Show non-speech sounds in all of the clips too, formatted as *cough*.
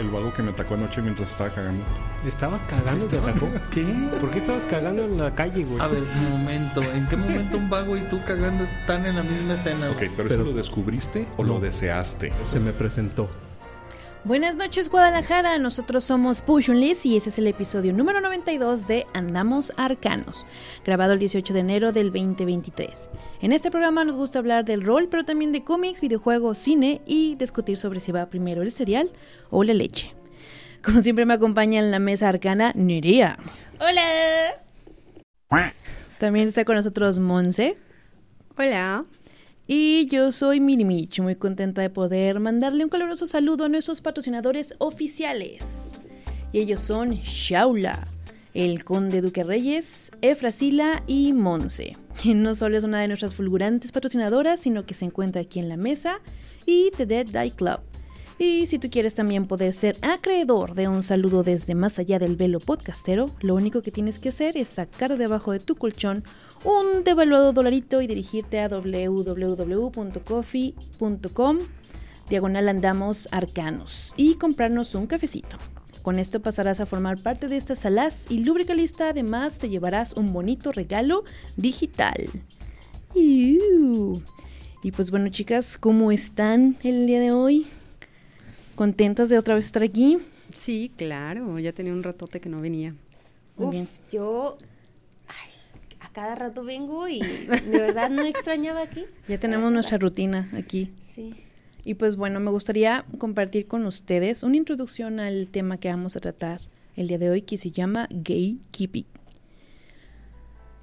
El vago que me atacó anoche mientras estaba cagando. ¿estabas cagando? ¿Te atacó? ¿Qué? ¿Por qué estabas cagando en la calle, güey? A ver, un momento. ¿En qué momento un vago y tú cagando están en la misma escena? Ok, güey? pero, Pero- ¿eso lo descubriste o lo No. deseaste? Se me presentó. Buenas noches Guadalajara, nosotros somos Liz y ese es el episodio número 92 de Andamos Arcanos, grabado el 18 de enero del 2023. En este programa nos gusta hablar del rol, pero también de cómics, videojuegos, cine y discutir sobre si va primero el cereal o la leche. Como siempre me acompaña en la mesa arcana Nerea. Hola. También está con nosotros Monse. Hola. Y yo soy Mirimich, muy contenta de poder mandarle un caluroso saludo a nuestros patrocinadores oficiales. Y ellos son Shaula, el Conde Duque Reyes, Efrasila y Monse, quien no solo es una de nuestras fulgurantes patrocinadoras, sino que se encuentra aquí en la mesa, y The Dead Die Club. Y si tú quieres también poder ser acreedor de un saludo desde más allá del velo podcastero, lo único que tienes que hacer es sacar debajo de tu colchón un devaluado dolarito y dirigirte a www.coffee.com diagonal andamos arcanos y comprarnos un cafecito. Con esto pasarás a formar parte de esta salaz y lúbrica lista, además te llevarás un bonito regalo digital. Y pues bueno chicas, ¿cómo están el día de hoy? ¿Contentas de otra vez estar aquí? Sí, claro. Ya tenía un ratote que no venía. Muy Uf, bien. yo ay, a cada rato vengo y de verdad no extrañaba aquí. *laughs* Ya tenemos nuestra rutina aquí. Sí. Y pues bueno, me gustaría compartir con ustedes una introducción al tema que vamos a tratar el día de hoy que se llama gatekeeping.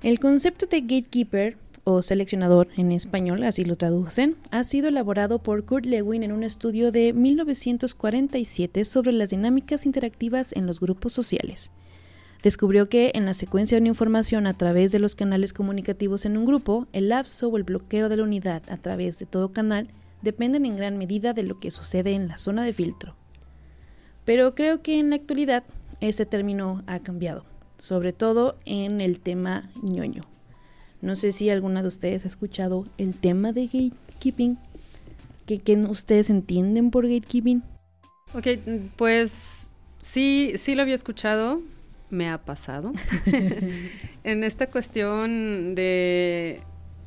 El concepto de gatekeeper o seleccionador en español, así lo traducen, ha sido elaborado por Kurt Lewin en un estudio de 1947 sobre las dinámicas interactivas en los grupos sociales. Descubrió que en la secuencia de una información a través de los canales comunicativos en un grupo, el lapso o el bloqueo de la unidad a través de todo canal dependen en gran medida de lo que sucede en la zona de filtro. Pero creo que en la actualidad ese término ha cambiado, sobre todo en el tema ñoño. No sé si alguna de ustedes ha escuchado el tema de gatekeeping. ¿Qué, qué ustedes entienden por gatekeeping? Ok, pues sí, sí lo había escuchado. Me ha pasado. *laughs* *laughs* en esta cuestión de,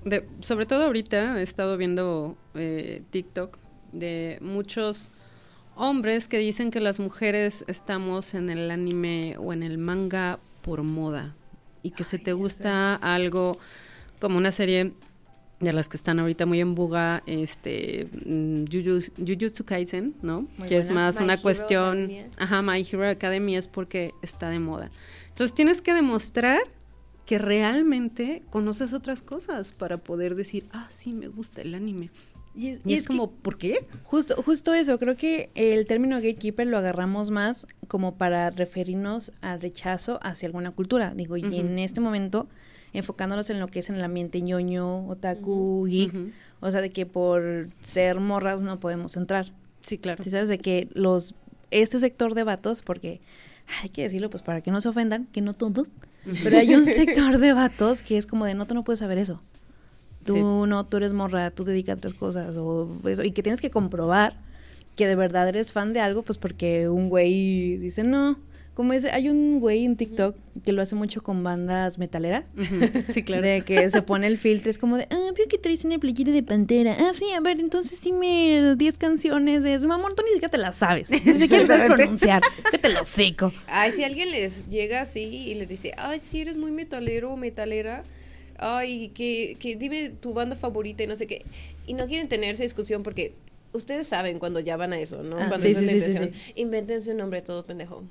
de- Sobre todo ahorita he estado viendo eh, TikTok de muchos hombres que dicen que las mujeres estamos en el anime o en el manga por moda. Y que si te gusta algo como una serie de las que están ahorita muy en buga, este, mm, Juju- Jujutsu Kaisen, ¿no? Muy que es más My una Hero cuestión, Academia. ajá, My Hero Academy es porque está de moda. Entonces tienes que demostrar que realmente conoces otras cosas para poder decir, ah, sí, me gusta el anime. Y es, Y es como, ¿por qué? Justo, justo eso, creo que el término gatekeeper lo agarramos más como para referirnos al rechazo hacia alguna cultura. Digo, y en este momento, enfocándonos en lo que es en el ambiente ñoño, otaku, geek, o sea, de que por ser morras no podemos entrar. Sí, claro. ¿Sí sabes? De que los, este sector de vatos, porque hay que decirlo, pues para que no se ofendan, que no todos, pero hay un *laughs* sector de vatos que es como de no, tú no puedes saber eso. Tú Sí. no, tú eres morra, tú te dedicas a otras cosas o eso. Y que tienes que comprobar que de verdad eres fan de algo, pues porque un güey dice, no. Como es, hay un güey en TikTok que lo hace mucho con bandas metaleras. *laughs* Sí, claro. De que se pone el filtro, es como de, ah, veo que traes una playera de pantera. Ah, sí, a ver, entonces dime 10 canciones de ese mamón, tú ni siquiera te las sabes. *laughs* Ni siquiera sabes pronunciar. Que te lo seco. Ay, si alguien les llega así y les dice, ay, si eres muy metalero o metalera, ay, que, que dime tu banda favorita y no sé qué. Y no quieren tener esa discusión porque ustedes saben cuando ya van a eso, ¿no? Ah, cuando sí, sí, sí, sí. Invéntense un nombre todo pendejo.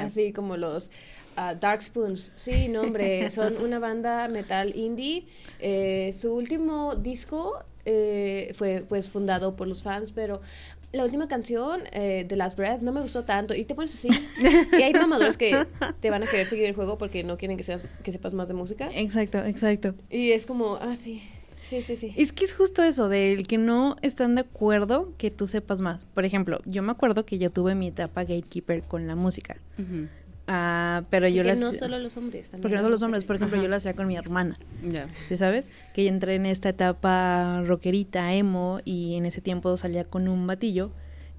Así como los ah, Dark Spoons. Sí, no, hombre, *laughs* son una banda metal indie. Eh, su último disco eh, fue pues fundado por los fans, pero la última canción eh, de Last Breath no me gustó tanto. Y te pones así. *laughs* y hay mamadores que te van a querer seguir el juego porque no quieren que, seas, que sepas más de música. Exacto, exacto. Y es como, ah, sí. Sí, sí, sí. Es que es justo eso, del que no están de acuerdo que tú sepas más. Por ejemplo, yo me acuerdo que yo tuve mi etapa gatekeeper con la música. Ah, pero yo Porque la no solo los hombres. También Porque no las solo los hombres, por ejemplo, Ajá. yo lo hacía con mi hermana. Ya. ¿Sí sabes? Que yo entré en esta etapa rockerita, emo, y en ese tiempo salía con un batillo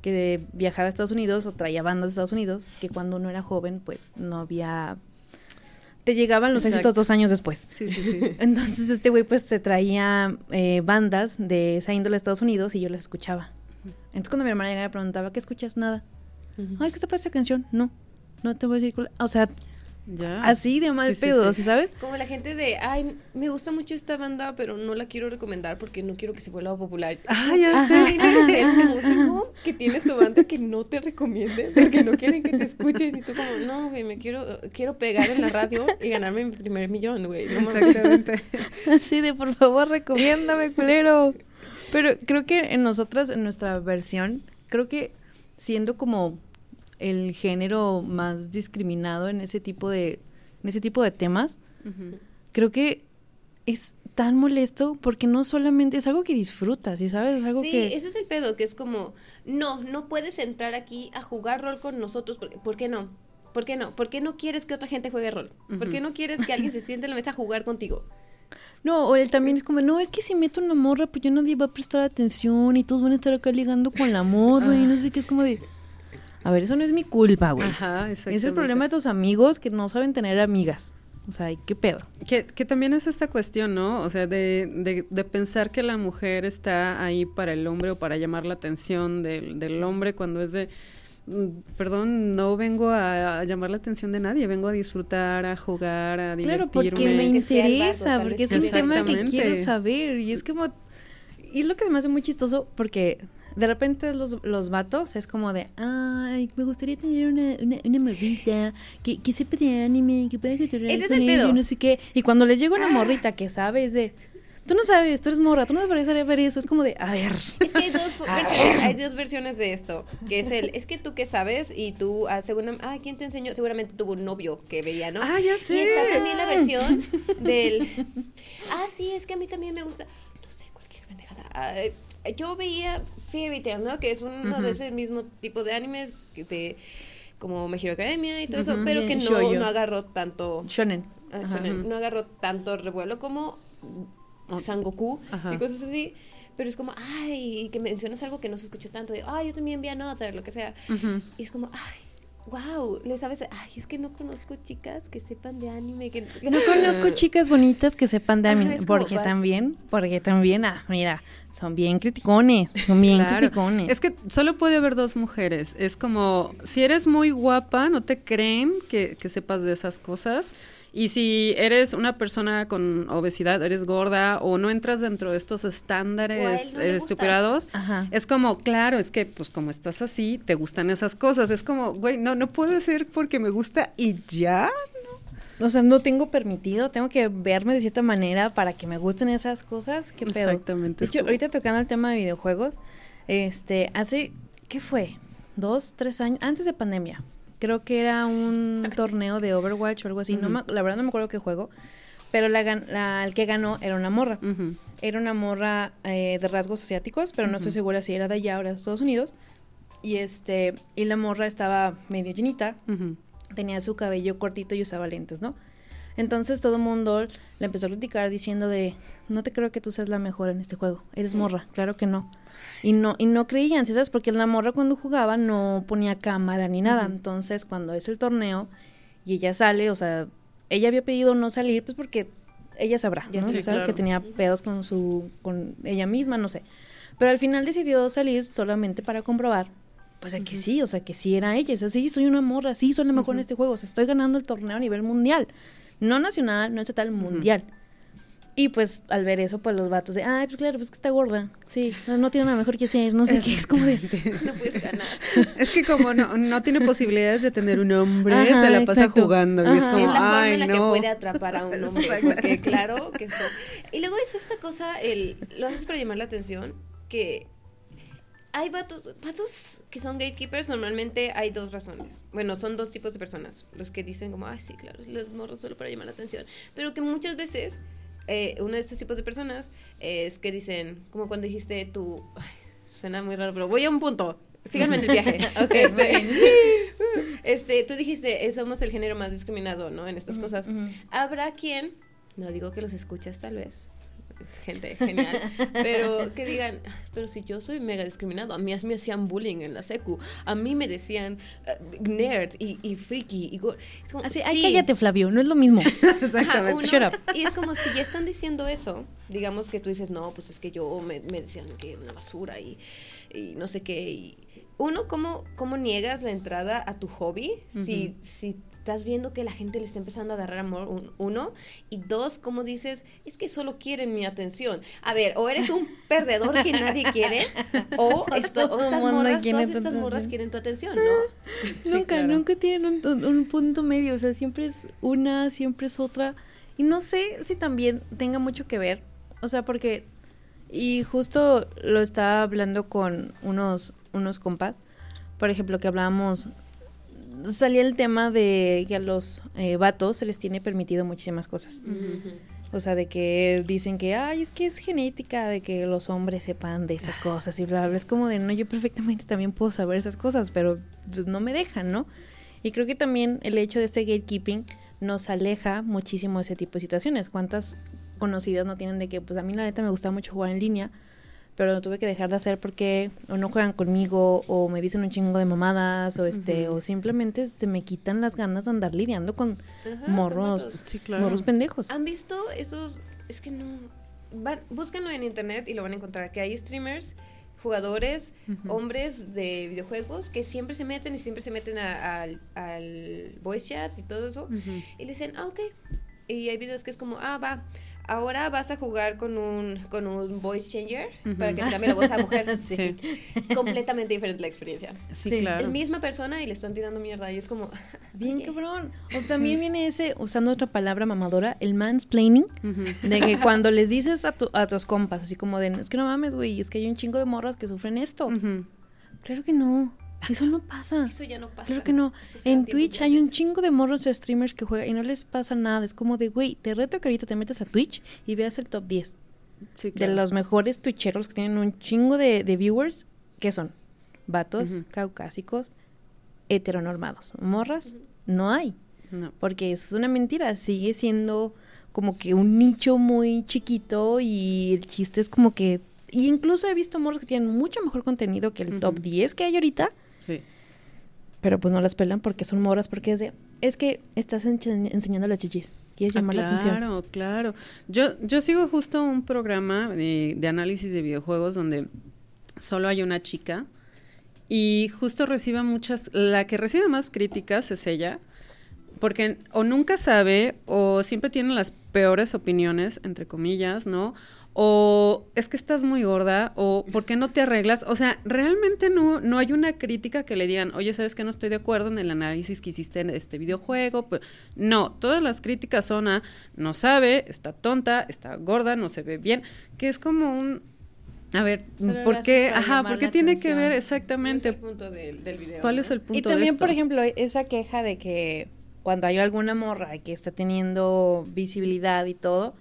que viajaba a Estados Unidos o traía bandas de Estados Unidos, que cuando uno era joven, pues no había... Te llegaban los Exacto. éxitos dos años después. Sí, sí, sí. *laughs* Entonces este güey pues se traía eh, bandas de esa índole de Estados Unidos y yo las escuchaba. Entonces cuando mi hermana llegaba y me preguntaba, ¿qué escuchas? Nada. Ay, ¿qué te parece esa canción? No, no te voy a decir O sea, Ya. así de mal Sí, pedo, sí. ¿sí sabes? Como la gente de, ay, me gusta mucho esta banda, pero no la quiero recomendar porque no quiero que se vuelva popular. Ah, ya Ajá, sé. Ser un músico que tienes tu banda que no te recomiende porque no quieren que te escuchen y tú como, no, güey, me quiero, quiero pegar en la radio y ganarme mi primer millón, güey. No mames". Exactamente. *laughs* Así de, por favor, recomiéndame, culero. Pero creo que en nosotras, en nuestra versión, creo que siendo como el género más discriminado en ese tipo de, en ese tipo de temas, creo que es tan molesto porque no solamente es algo que disfrutas, ¿sí sabes? Es algo Sí, que... ese es el pedo, que es como, no, no puedes entrar aquí a jugar rol con nosotros, porque, ¿por qué no? ¿Por qué no? ¿Por qué no quieres que otra gente juegue rol? ¿Por qué no quieres que alguien se *laughs* siente en la mesa a jugar contigo? No, o él también es como, no, es que si meto una morra, pues ya nadie va a prestar atención y todos van a estar acá ligando con la morra y no sé qué, es como de... A ver, eso no es mi culpa, güey. Ajá, Es el problema de tus amigos que no saben tener amigas. O sea, ¿qué pedo? Que, que también es esta cuestión, ¿no? O sea, de, de, de pensar que la mujer está ahí para el hombre o para llamar la atención del, del hombre cuando es de, mm, perdón, no vengo a, a llamar la atención de nadie, vengo a disfrutar, a jugar, a Claro, divertirme. porque me interesa, porque es un tema que quiero saber. Y es como... Y es lo que me hace muy chistoso porque de repente los, los vatos es como de, ay, me gustaría tener una, una, una morrita que, que sepa de anime, que pueda cotorrear Ese es con el ella, pedo. y no sé qué. Y cuando les llega una morrita que sabe es de, tú no sabes, tú eres morra, tú no deberías saber eso. Es como de, a ver. Es que hay dos *laughs* versiones, hay dos versiones de esto, que es el, es que tú que sabes y tú, ah, segura- ah, ¿quién te enseñó? Seguramente tuvo un novio que veía, ¿no? Ah, ya Y sé. está también la versión *laughs* del, ah, sí, es que a mí también me gusta, no sé, cualquier pendejada. Ah, yo veía Fairy Tail, ¿no? Que es uno de ese mismo tipo de animes que te, como My Hero Academia y todo eso, pero que no, no agarró tanto Shonen. Ah, no agarró tanto revuelo como Sangoku Ajá. y cosas así. Pero es como, ay, que mencionas algo que no se escuchó tanto, de, ay, yo también vi Another, lo que sea. Y es como, ay, wow, le sabes, ay, es que no conozco chicas que sepan de anime. Que, No conozco *laughs* chicas bonitas que sepan de anime, porque vas- también, porque también, ah, mira, son bien criticones, son bien Claro. criticones. Es que solo puede haber dos mujeres. Es como, si eres muy guapa, no te creen que, que sepas de esas cosas. Y si eres una persona con obesidad, eres gorda o no entras dentro de estos estándares no es como, claro, es que pues como estás así, te gustan esas cosas. Es como, güey, no, no puede ser porque me gusta y ya. O sea, no tengo permitido, tengo que verme de cierta manera para que me gusten esas cosas. ¿Qué pedo? Exactamente, De hecho, ahorita tocando el tema de videojuegos, este, hace, ¿qué fue? Dos, tres años, antes de pandemia. Creo que era un *laughs* torneo de Overwatch o algo así. no me- la verdad no me acuerdo qué juego. Pero la, gan- la- el que ganó era una morra. Era una morra eh, de rasgos asiáticos, pero no estoy segura si era de allá o de Estados Unidos. Y este, y la morra estaba medio llenita, Ujú. Tenía su cabello cortito y usaba lentes, ¿no? Entonces todo el mundo le empezó a criticar diciendo de, no te creo que tú seas la mejor en este juego, eres morra, claro que no. Y no, y no creían, ¿sí ¿sabes? Porque la morra cuando jugaba no ponía cámara ni nada. Entonces cuando es el torneo y ella sale, o sea, ella había pedido no salir, pues porque ella sabrá, ¿no? sé, ¿Sabes? claro. Que tenía pedos con su, con ella misma, no sé. Pero al final decidió salir solamente para comprobar, pues de que sí, o sea, que sí era ella. O sea, sí, soy una morra, sí, soy la mejor en este juego. O sea, estoy ganando el torneo a nivel mundial. No nacional, no estatal, mundial. Y pues al ver eso, pues los vatos de, ay, pues claro, pues que está gorda. Sí, no, no tiene nada mejor que hacer, no sé qué. Es como de, *laughs* no puedes ganar. *laughs* Es que como no, no tiene posibilidades de tener un hombre, Ajá, se la pasa exacto. jugando. Y es Ajá. como, es la forma ay, en la no. que puede atrapar a un hombre. Porque claro que esto. Y luego es esta cosa, el, lo haces para llamar la atención, que hay vatos, vatos que son gatekeepers, normalmente hay dos razones. Bueno, son dos tipos de personas. Los que dicen como, ay, sí, claro, los morros solo para llamar la atención. Pero que muchas veces, eh, uno de estos tipos de personas es que dicen, como cuando dijiste tú, ay, suena muy raro, pero voy a un punto. Síganme en el viaje. *laughs* Ok, Este, *laughs* este, tú dijiste, eh, somos el género más discriminado, ¿no? En estas cosas. Habrá quien, no digo que los escuchas tal vez, gente genial, pero que digan, "Ah, pero si yo soy mega discriminado, a mí me hacían bullying en la secu, a mí me decían eh, nerd y, y freaky y go-". es como, Así, ay, cállate, Flavio, no es lo mismo. *laughs* Uno- Shut up. Y es como si ya están diciendo eso, digamos que tú dices, no, pues es que yo me, me decían que era una basura y, y no sé qué. Y uno, ¿cómo, ¿cómo niegas la entrada a tu hobby si, si estás viendo que la gente le está empezando a agarrar amor? un- uno. Y dos, ¿cómo dices, es que solo quieren mi atención? A ver, o eres un perdedor que nadie *laughs* quiere, o, esto- o estas morras, todas estas morras quieren tu atención, ¿no? *laughs* nunca, claro. nunca tienen un- un punto medio, o sea, siempre es una, siempre es otra. Y no sé si también tenga mucho que ver, o sea, porque, y justo lo estaba hablando con unos, unos compas, por ejemplo, que hablábamos, salía el tema de que a los eh, vatos se les tiene permitido muchísimas cosas. O sea, de que dicen que, ay, es que es genética de que los hombres sepan de esas cosas y bla, bla, bla. Es como de, no, yo perfectamente también puedo saber esas cosas, pero pues no me dejan, ¿no? Y creo que también el hecho de este gatekeeping nos aleja muchísimo de ese tipo de situaciones. ¿Cuántas conocidas no tienen de que, pues a mí la neta me gustaba mucho jugar en línea, pero lo tuve que dejar de hacer porque o no juegan conmigo o me dicen un chingo de mamadas o este o simplemente se me quitan las ganas de andar lidiando con Ajá, morros. Sí, claro. morros pendejos. ¿Han visto esos? Es que no. Van, búscanlo en internet y lo van a encontrar. Que hay streamers, jugadores, hombres de videojuegos que siempre se meten y siempre se meten a- al, al voice chat y todo eso. Y le dicen, ah, ok. Y hay videos que es como, ah, va. Ahora vas a jugar con un, con un voice changer para que te cambie la voz a mujer. *laughs* Sí. Completamente diferente la experiencia. Sí, Sí, claro. La misma persona y le están tirando mierda. Y es como, *laughs* Bien oye, cabrón. O también viene ese, usando otra palabra mamadora, el mansplaining, de que *laughs* cuando les dices a, tu- a tus compas, así como de, es que no mames, güey, es que hay un chingo de morras que sufren esto. Ujú. Claro que no, *laughs* eso no pasa. Eso ya no pasa. Claro que no. En Twitch hay un chingo de morros o streamers que juegan y no les pasa nada. Es como de, güey, te reto que ahorita te metas a Twitch y veas el top 10 Sí, de los mejores twitcheros que tienen un chingo de, de viewers. ¿Qué son? Vatos, caucásicos, heteronormados. Morras, no hay. No. Porque es una mentira, sigue siendo como que un nicho muy chiquito y el chiste es como que... Y incluso he visto morros que tienen mucho mejor contenido que el top Ujú. 10 que hay ahorita, Sí. pero pues no las pelan porque son morras, porque es de... Es que estás enseñando las chichis, quieres Ah, llamar la atención. Claro, claro. Yo, yo sigo justo un programa de, de análisis de videojuegos donde solo hay una chica y justo recibe muchas, la que recibe más críticas es ella, porque o nunca sabe o siempre tiene las peores opiniones, entre comillas, ¿no? O es que estás muy gorda, o ¿por qué no te arreglas? O sea, realmente no, no hay una crítica que le digan, oye, ¿sabes que no estoy de acuerdo en el análisis que hiciste en este videojuego? Pues, no, todas las críticas son a no sabe, está tonta, está gorda, no se ve bien, que es como un... A ver, Solo ¿por qué? Ajá, ¿por qué tiene que ver ¿Cuál es exactamente? el punto del, del video? ¿Cuál no? es el punto Y de también, por ejemplo, esa queja de que cuando hay alguna morra que está teniendo visibilidad y todo,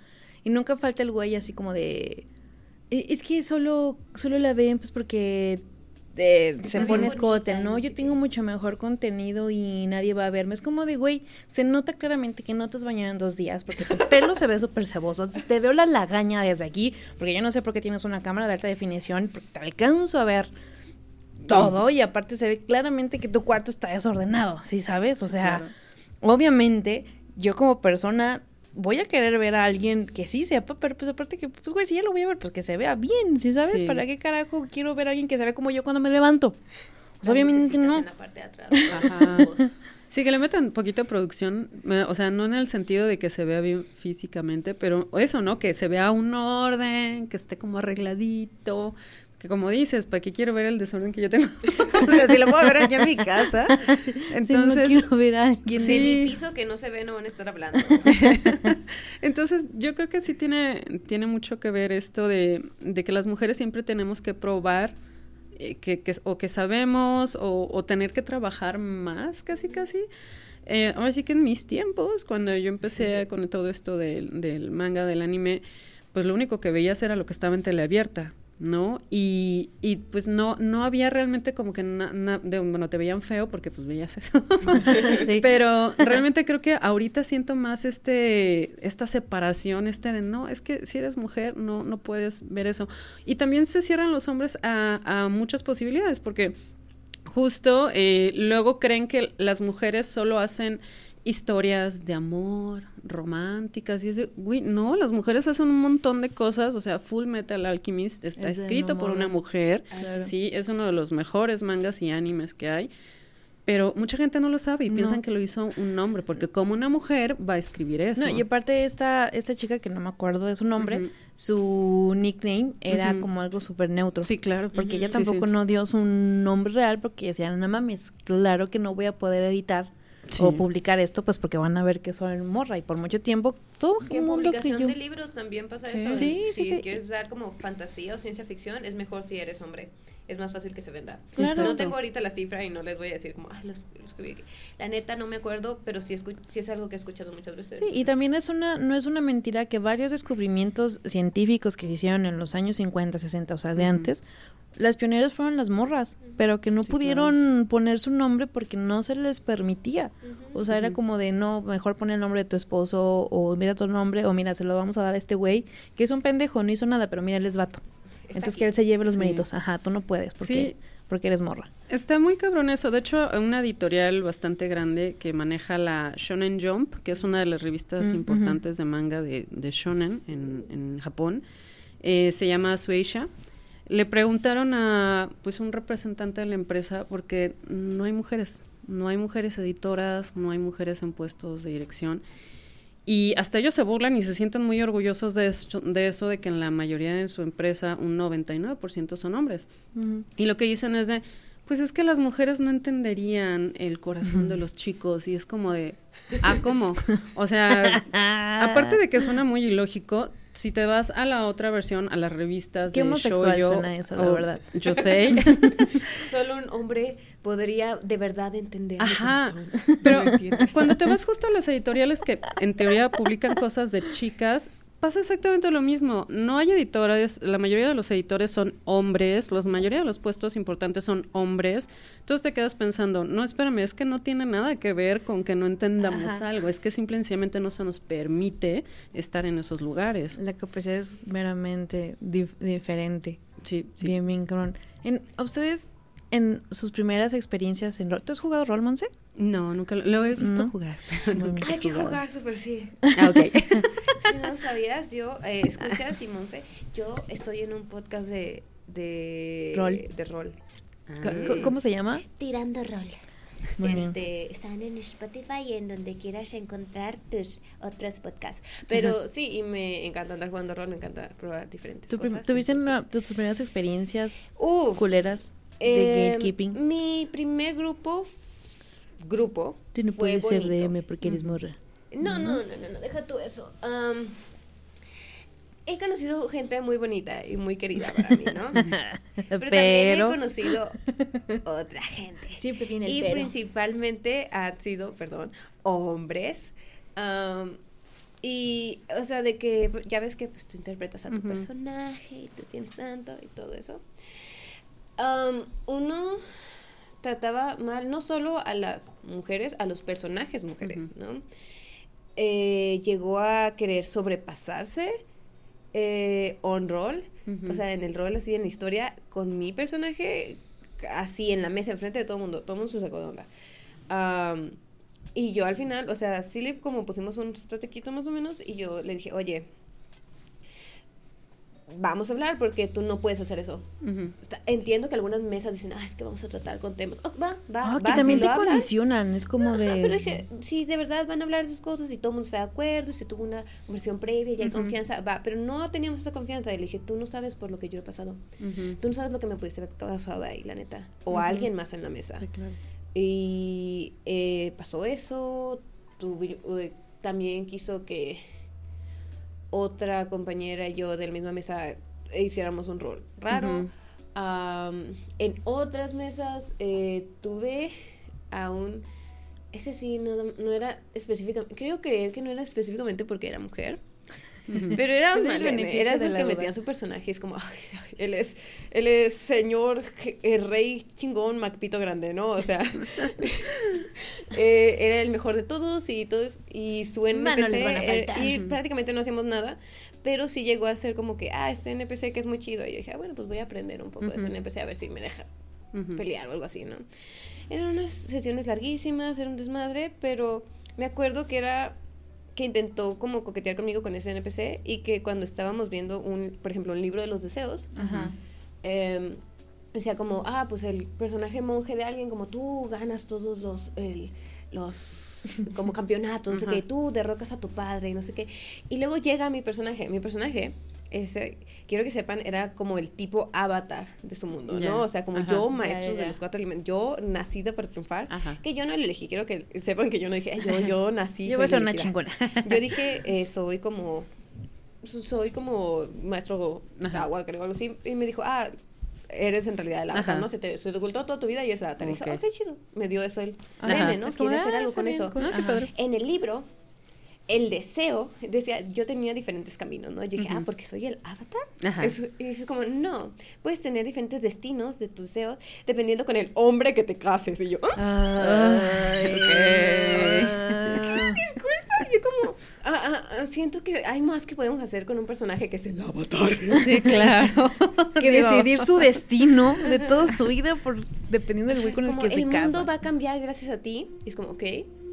y nunca falta el güey así como de... "E- Es que solo, solo la ven pues porque eh, se pone escote, ¿no? Yo tengo qué". mucho mejor contenido y nadie va a verme. Es como de, güey, se nota claramente que no te has bañado en dos días porque tu pelo se ve súper ceboso. Te veo la lagaña desde aquí porque yo no sé por qué tienes una cámara de alta definición, porque te alcanzo a ver todo y aparte se ve claramente que tu cuarto está desordenado, ¿sí sabes? O sea, Claro. obviamente yo como persona voy a querer ver a alguien que sí sepa, pero pues aparte que, pues güey, si ya lo voy a ver, pues que se vea bien, ¿sí sabes? Sí. ¿Para qué carajo quiero ver a alguien que se ve como yo cuando me levanto? Pues Las obviamente no. en la parte de atrás. Ajá. Sí, que le metan un poquito de producción, o sea, no en el sentido de que se vea bien físicamente, pero eso, ¿no? Que se vea un orden, que esté como arregladito, que como dices, ¿para qué quiero ver el desorden que yo tengo? *laughs* o sea, si lo puedo ver aquí en mi casa. Entonces, *laughs* sí, no quiero ver a alguien. Sí. mi piso que no se ve no van a estar hablando. *laughs* Entonces, yo creo que sí tiene, tiene mucho que ver esto de, de que las mujeres siempre tenemos que probar eh, que, que- o que sabemos o, o tener que trabajar más, casi, casi. Eh, ahora sí que en mis tiempos, cuando yo empecé con todo esto del, del manga, del anime, pues lo único que veías era lo que estaba en teleabierta, ¿no? Y, y pues no, no había realmente como que, na- na- de, bueno, te veían feo porque pues veías eso. *laughs* Sí. Pero realmente creo que ahorita siento más este esta separación, este de no, es que si eres mujer no, no puedes ver eso. Y también se cierran los hombres a, a muchas posibilidades, porque justo eh, luego creen que las mujeres solo hacen historias de amor, románticas, y es de, güey, no, las mujeres hacen un montón de cosas, o sea, Full Metal Alchemist está Es escrito por una mujer, Claro. sí, es uno de los mejores mangas y animes que hay, pero mucha gente no lo sabe y No. piensan que lo hizo un hombre, porque como una mujer va a escribir eso. No, y aparte esta, esta chica que no me acuerdo de su nombre, su nickname era como algo súper neutro. Sí, claro. Porque ella Sí, tampoco sí. no dio su nombre real porque decían, no mames, claro que no voy a poder editar Sí. o publicar esto, pues porque van a ver que soy morra. Y por mucho tiempo todo Y el mundo publicación creyó. de libros también pasa Sí. eso. Sí, sí, si sí. quieres dar como fantasía o ciencia ficción, es mejor si eres hombre. Es más fácil que se venda. Claro. No tengo ahorita la cifra y no les voy a decir como, ay, los, los escribí". La neta no me acuerdo, pero sí, escu- sí es algo que he escuchado muchas veces. Sí, y también es una, no es una mentira que varios descubrimientos científicos que se hicieron en los años 50, 60, o sea, de antes, las pioneras fueron las morras, pero que no Sí, pudieron poner su nombre porque no se les permitía. O sea, era como de, no, mejor pon el nombre de tu esposo, o mira tu nombre, o mira, se lo vamos a dar a este güey, que es un pendejo, no hizo nada, pero mira, él es vato. Está Entonces aquí. que él se lleve los Sí. méritos. Ajá, tú no puedes, porque, Sí. porque eres morra. Está muy cabrón eso. De hecho, una editorial bastante grande que maneja la Shonen Jump, que es una de las revistas Mm, importantes de manga de, de Shonen en, en Japón, eh, se llama Sueisha. Le preguntaron a pues un representante de la empresa porque no hay mujeres, no hay mujeres editoras, no hay mujeres en puestos de dirección. Y hasta ellos se burlan y se sienten muy orgullosos de eso, de eso, de que en la mayoría de su empresa un 99% son hombres. Y lo que dicen es de, pues es que las mujeres no entenderían el corazón de los chicos y es como de, ah, ¿cómo? O sea, *laughs* aparte de que suena muy ilógico, si te vas a la otra versión, a las revistas Qué de homosexual suena eso, la o verdad. Yo sé. *laughs* *laughs* Solo un hombre podría de verdad entender. Ajá, *laughs* pero *laughs* cuando te vas justo a las editoriales que en teoría publican cosas de chicas, pasa exactamente lo mismo. No hay editores, la mayoría de los editores son hombres, la mayoría de los puestos importantes son hombres. Entonces te quedas pensando, no, espérame, es que no tiene nada que ver con que no entendamos Ajá. algo, es que simple y sencillamente no se nos permite estar en esos lugares. La capacidad es meramente dif- diferente. Sí, sí. Bien, bien, cabrón. En, ¿A ustedes, en sus primeras experiencias en rol, ¿tú has jugado rol, Monse? No, nunca lo, lo he visto ¿No? jugar. *laughs* nunca. Hay que jugar súper sí. Ah, ok. *laughs* Si *laughs* no sabías, yo, eh, escucha, Simonse, yo estoy en un podcast de, de Rol. De rol. Co- ¿Cómo se llama? Tirando rol. Este, están en Spotify y en donde quieras encontrar tus otros podcasts. Pero sí, y me encanta andar jugando rol, me encanta probar diferentes ¿Tu prim- cosas. ¿Tuviste tus primeras experiencias Uf, culeras de eh, gatekeeping? Mi primer grupo, grupo, Tú no fue puedes ser. DM porque eres morra. No, no, no, no, no, deja tú eso. He conocido gente muy bonita y muy querida para mí, ¿no? *laughs* Pero, también Pero... he conocido *laughs* otra gente. Siempre viene el y pero. principalmente han sido, perdón, hombres. Y, o sea, de que ya ves que pues, tú interpretas a tu personaje y tú tienes tanto y todo eso. Uno trataba mal no solo a las mujeres, a los personajes mujeres, ¿no? Eh, llegó a querer sobrepasarse eh, on roll, o sea, en el rol así en la historia, con mi personaje así en la mesa, enfrente de todo el mundo, todo el mundo se sacó de onda. Y yo al final, o sea, sí le como pusimos un stratequito más o menos, y yo le dije, oye, vamos a hablar porque tú no puedes hacer eso. Entiendo que algunas mesas dicen, ah, es que vamos a tratar con temas. Oh, va, va, Ah, que va, también si te condicionan, es como Ajá, de... pero dije, si de verdad van a hablar esas cosas y todo el mundo está de acuerdo, y si tuvo una conversación previa y hay confianza, va, pero no teníamos esa confianza. Y le dije, tú no sabes por lo que yo he pasado. Tú no sabes lo que me pudiste haber pasado ahí, la neta. O a alguien más en la mesa. Sí, claro. Y eh, pasó eso. eh, también quiso que otra compañera y yo de la misma mesa hiciéramos un rol raro. Am, en otras mesas eh, tuve a un... Ese sí, no, no era específicamente... Creo creer que no era específicamente porque era mujer. Pero era beneficio era de esos que duda. metían su personaje. Es como, ay, él es, él es señor, el rey chingón, Macpito grande, ¿no? O sea, *laughs* *laughs* eh, era el mejor de todos y todos, y su NPC, Manos les van a eh, faltar. y prácticamente no hacíamos nada, pero sí llegó a ser como que, ah, este NPC que es muy chido. Y yo dije, ah, bueno, pues voy a aprender un poco de ese. NPC a ver si me deja pelear o algo así, ¿no? Eran unas sesiones larguísimas, era un desmadre, pero me acuerdo que era que intentó como coquetear conmigo con ese NPC y que cuando estábamos viendo un, por ejemplo, un libro de los deseos, Ajá. em, decía como, ah, pues el personaje monje de alguien como tú ganas todos los, el- los *laughs* como campeonatos, no sé Ajá. qué, tú derrocas a tu padre y no sé qué. Y luego llega mi personaje, mi personaje, ese, quiero que sepan, era como el tipo avatar de su mundo, Ya. ¿no? O sea, como Ajá. yo, Ya, maestros ya, de los cuatro elementos, yo nacida para triunfar, Ajá. que yo no lo elegí, quiero que sepan que yo no dije, "Ay, yo, yo *laughs* nací. Yo soy voy a ser una elegida". chingona. *laughs* Yo dije, eh, soy como, soy como maestro de Ajá. agua, creo, algo así. Y me dijo, ah, eres en realidad el avatar. ¿no? Se te, se te ocultó toda tu vida y eres el avatar. Y dije, oh, qué chido. Me dio eso él. Deme, ¿no? Es Quiere hacer ah, algo con eso. cool. Ah. En el libro, el deseo, decía, yo tenía diferentes caminos, ¿no? Yo dije, ah, porque soy el avatar. Ajá. Eso- y dije como, no, puedes tener diferentes destinos de tus deseos dependiendo con el hombre que te cases. Y yo, ah, Ay, Ok. *laughs* disculpa. Y yo como, ah, ah, ah, siento que hay más que podemos hacer con un personaje que es el avatar. Sí, claro. *laughs* que Digo, decidir su destino de toda su vida por dependiendo del güey Es con el como, que se el mundo casa. va a cambiar gracias a ti. Y es como, ok,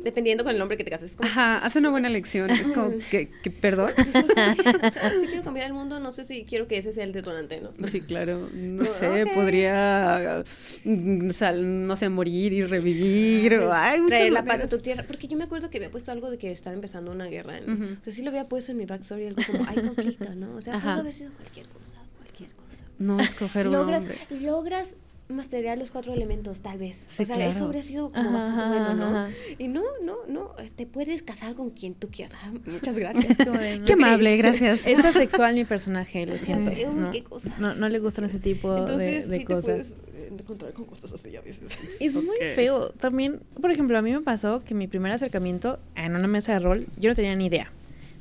dependiendo con el hombre que te cases. Como, Ajá, hace una buena elección. Es como que, que perdón. o sea, si quiero cambiar el mundo, no sé si quiero que ese sea el detonante, ¿no? Sí, claro. No Como, sé, podría, mm, sal- no sé, morir y revivir. o- Ay, traer la paz a tu tierra. Porque yo me acuerdo que había puesto algo de que estaba empezando una guerra. Ujú. O sea, sí lo había puesto en mi backstory, algo como, hay conflicto, ¿no? O sea, pudo haber sido cualquier cosa, cualquier cosa. No escoger un logras, logras masterear los cuatro elementos, tal vez. Sí, o sea, claro. eso habría sido como Ajá, bastante bueno, ¿no? ajá. Y no, no, no, te puedes casar con quien tú quieras. Ah, muchas *laughs* gracias. *laughs* Qué amable, gracias. *laughs* Es asexual mi personaje, lo siento. Sí, uy, no, qué cosas. no, no le gustan ese tipo de- Entonces, de, sí cosas. te puedes eh, encontrar con cosas así a veces. Es muy feo. También, por ejemplo, a mí me pasó que mi primer acercamiento en una mesa de rol, yo no tenía ni idea.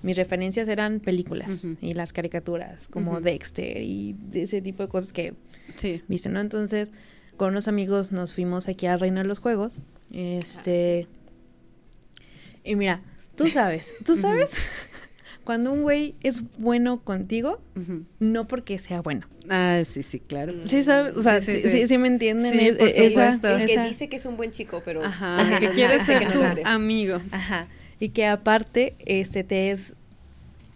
Mis referencias eran películas y las caricaturas, como. Dexter y de ese tipo de cosas que Sí. viste, ¿no? Entonces, con unos amigos nos fuimos aquí al Reino de los Juegos. Este. Y mira, tú sabes, tú sabes *laughs* cuando un güey es bueno contigo, no porque sea bueno. Ah, sí, sí, claro. Sí, sabes, o sea, Sí, sí, sí, sí, sí. sí me entienden. Sí, es- por esa- supuesto. El que esa- dice que es un buen chico, pero... Ajá, Ajá, que quiere ajá, ser que tu amigo. Ajá. Y que aparte, este te es,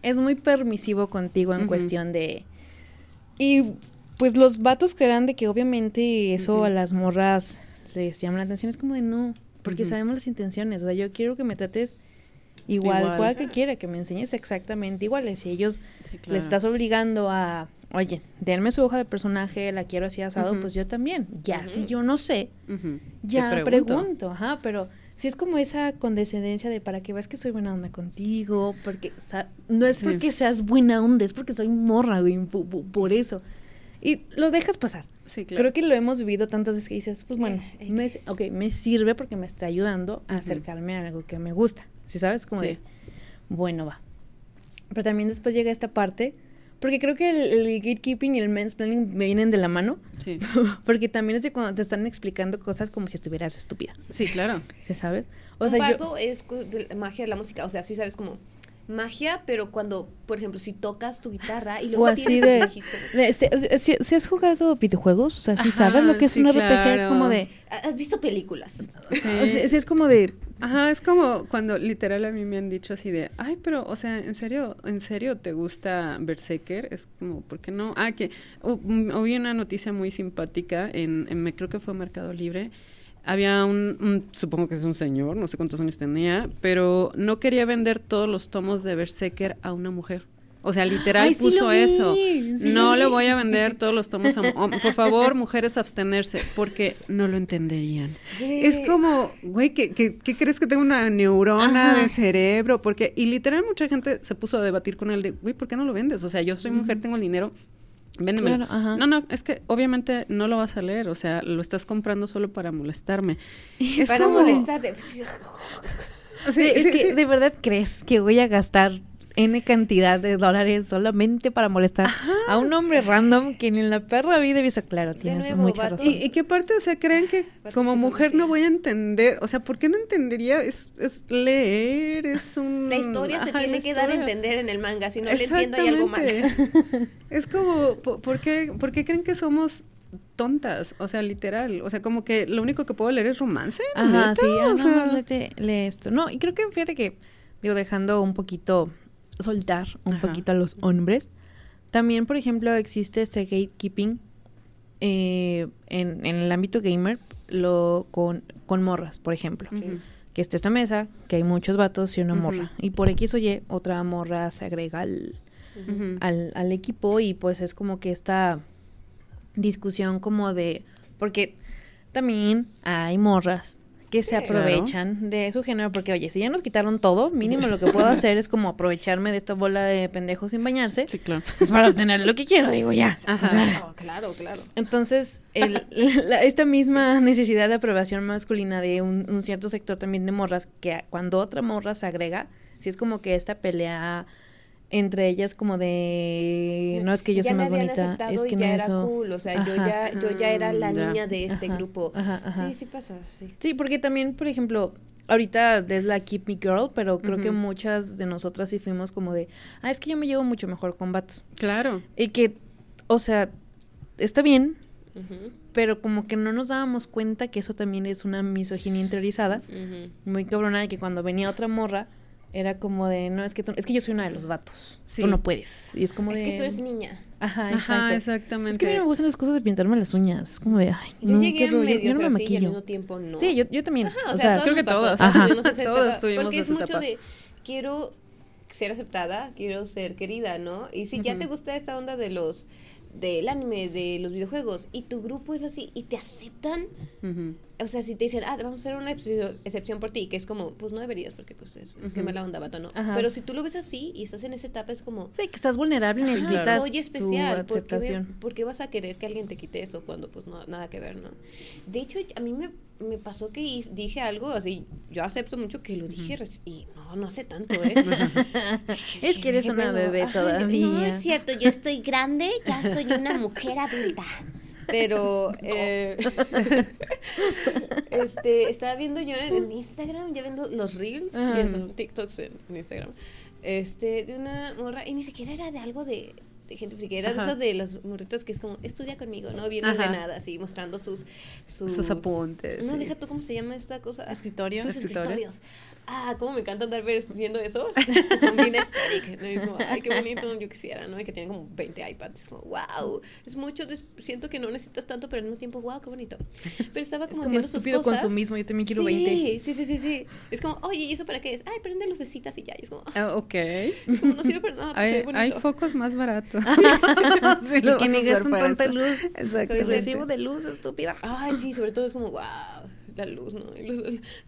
es muy permisivo contigo en cuestión de. Y pues los vatos creerán de que obviamente eso a las morras les llama la atención. Es como de no, porque sabemos las intenciones. O sea, yo quiero que me trates igual, Igual. cual que quiera, que me enseñes exactamente iguales. Si ellos Sí, le estás obligando a, oye, denme su hoja de personaje, la quiero así asado, pues yo también. Ya, si yo no sé, ya Te pregunto. ajá, pero si es como esa condescendencia de para que veas que soy buena onda contigo, porque no es Sí. porque seas buena onda, es porque soy morra, güey, por, eso. Y lo dejas pasar. Sí, claro. Creo que lo hemos vivido tantas veces que dices, pues bueno, Eh, me, X. ok, me sirve porque me está ayudando a acercarme a algo que me gusta. ¿Sí sabes? Como Sí. de, bueno, va. Pero también después llega esta parte, porque creo que el, el gatekeeping y el mansplaining me vienen de la mano, Sí. *laughs* porque también es de cuando te están explicando cosas como si estuvieras estúpida. Sí, claro. ¿Sí sabes? O un sea, yo... es cu- de la magia de la música. O sea, sí sabes como magia, pero cuando, por ejemplo, si tocas tu guitarra y luego O así tienes de... de- este, si, si has jugado videojuegos, o sea, si Ajá, sabes lo que es sí, un RPG, es como de... ¿Has visto películas? O sea, sí, es como de... Ajá, es como cuando literal a mí me han dicho así de, ay, pero, o sea, ¿en serio, en serio te gusta Berserker? Es como, ¿por qué no? Ah, que mm, hubo una noticia muy simpática en, en me creo que fue Mercado Libre. Había un, un- supongo que es un señor, no sé cuántos años tenía, pero no quería vender todos los tomos de Berserker a una mujer. O sea, literal Ay, sí puso vi, eso. sí no lo le voy a vender *laughs* todos los tomos a hom- Por favor, mujeres, abstenerse, porque no lo entenderían. Es como, güey, ¿qué, qué, qué crees que tengo una neurona Ajá. de cerebro? Porque, y literal mucha gente se puso a debatir con él de, güey, ¿por qué no lo vendes? O sea, yo soy mujer, tengo el dinero, Véndemelo. Claro. No, no, es que obviamente no lo vas a leer, o sea, lo estás comprando solo para molestarme. Es Para como- molestarte. *laughs* Sí, es sí, que. ¿de verdad crees que voy a gastar N cantidad de dólares solamente para molestar a un hombre random que ni en la perra vida visto? Claro, tienes nuevo, mucha razón. Y, y que aparte, o sea, creen que Vatos como que mujer no voy a entender, o sea, ¿por qué no entendería? Es, es leer, es un... La historia se tiene que dar a entender en el manga. Si no le entiendo, hay algo mal. Es como, po- ¿por qué, por qué creen que somos tontas? O sea, literal. O sea, como que lo único que puedo leer es romance. Ajá, ¿neta? sí, ah, o nada más lee esto. No, y creo que fíjate que, digo, dejando un poquito, soltar un Ajá. poquito a los hombres, también, por ejemplo, existe este gatekeeping eh, en, en el ámbito gamer lo con, con morras, por ejemplo. Que está esta mesa, que hay muchos vatos y una morra. Y por X o Y, otra morra se agrega al, al equipo y pues es como que esta discusión como de, porque también hay morras que se aprovechan de su género, porque oye, si ya nos quitaron todo, mínimo lo que puedo *laughs* hacer es como aprovecharme de esta bola de pendejos sin bañarse, Sí, claro. pues para obtener lo que quiero, digo ya. Ajá. O sea, Oh, claro, claro. entonces, el- *laughs* la- esta misma necesidad de aprobación masculina de un, un cierto sector también de morras, que cuando otra morra se agrega, si es como que esta pelea entre ellas como de no es que yo ya soy más bonita, es que y no ya era eso. cool. O sea, yo Ajá. ya, yo ya era la Mm, ya. niña de este Ajá, grupo. ajá, ajá. Sí, sí pasa, sí. Sí, porque también, por ejemplo, ahorita es la Keep Me Girl, pero creo que muchas de nosotras sí fuimos como de, ah, es que yo me llevo mucho mejor con vatos. Claro. Y que, o sea, está bien, pero como que no nos dábamos cuenta que eso también es una misoginia interiorizada, muy cabrona, de que cuando venía otra morra, era como de, no, es que tú- es que yo soy una de los vatos, Sí. tú no puedes. Y es como Es de... que tú eres niña. Ajá, Ajá, exacto. exactamente. Es que a mí me gustan las cosas de pintarme las uñas, es como de, ay, Yo no, llegué qué medio yo no me así y al maquillo. mismo tiempo no. Sí, yo, yo también. Ajá, o, sea, creo que todas. Ajá. Todas tuvimos Porque es mucho etapa. de, quiero ser aceptada, quiero ser querida, ¿no? Y si ya te gusta esta onda de los del anime, de los videojuegos, y tu grupo es así, y te aceptan, Ujú. O sea, si te dicen, ah, vamos a hacer una excepción, por ti, que es como, pues no deberías, porque pues es, es que Ujú. mala onda, vato, ¿no? Ajá. Pero si tú lo ves así y estás en esa etapa, es como, Sí, que estás vulnerable y necesitas soy especial, tu ¿por qué, aceptación. por qué vas a querer que alguien te quite eso cuando pues no, nada que ver, ¿no? De hecho, a mí me, me pasó que dije algo así, yo acepto mucho que lo dije y no, no hace tanto, ¿eh? *laughs* Es que eres ¿Qué una bebé todavía. No es cierto, yo estoy grande, ya soy una mujer adulta. Pero, *laughs* eh, *laughs* este, estaba viendo yo en, en Instagram, ya viendo los reels, Ajá. que son TikToks en, en Instagram, este, de una morra, y ni siquiera era de algo de, de gente friki, era de esas de las morritas que es como, estudia conmigo, ¿no? Bien ordenada, así, mostrando sus... Sus, Sus apuntes, No, sí. deja tú, ¿cómo se llama esta cosa? ¿Escritorio? Sus Escritorio. escritorios. Ah, cómo me encanta andar ver- viendo eso. *laughs* Son bien estéticos, ¿no? Como, ay, qué bonito, yo quisiera, ¿no? Y que tienen como 20 iPads. Es como, wow, es mucho, siento que no necesitas tanto, pero al mismo tiempo, wow, qué bonito. Pero estaba Es como, como haciendo sus estúpido cosas. consumismo, yo también quiero sí, 20. Sí, sí, sí, sí. Es como, oye, ¿y eso para qué es? Ay, prende lucecitas y ya. Y es como, Ah, ok. *laughs* es como, no sirve para nada, pero ve Hay, bonito. hay focos más baratos. *laughs* Sí, y lo que ni gastan tanta luz. Exactamente. Recibo de luz, estúpida. Ay, sí, sobre todo es como, wow, la luz, ¿no? Y los,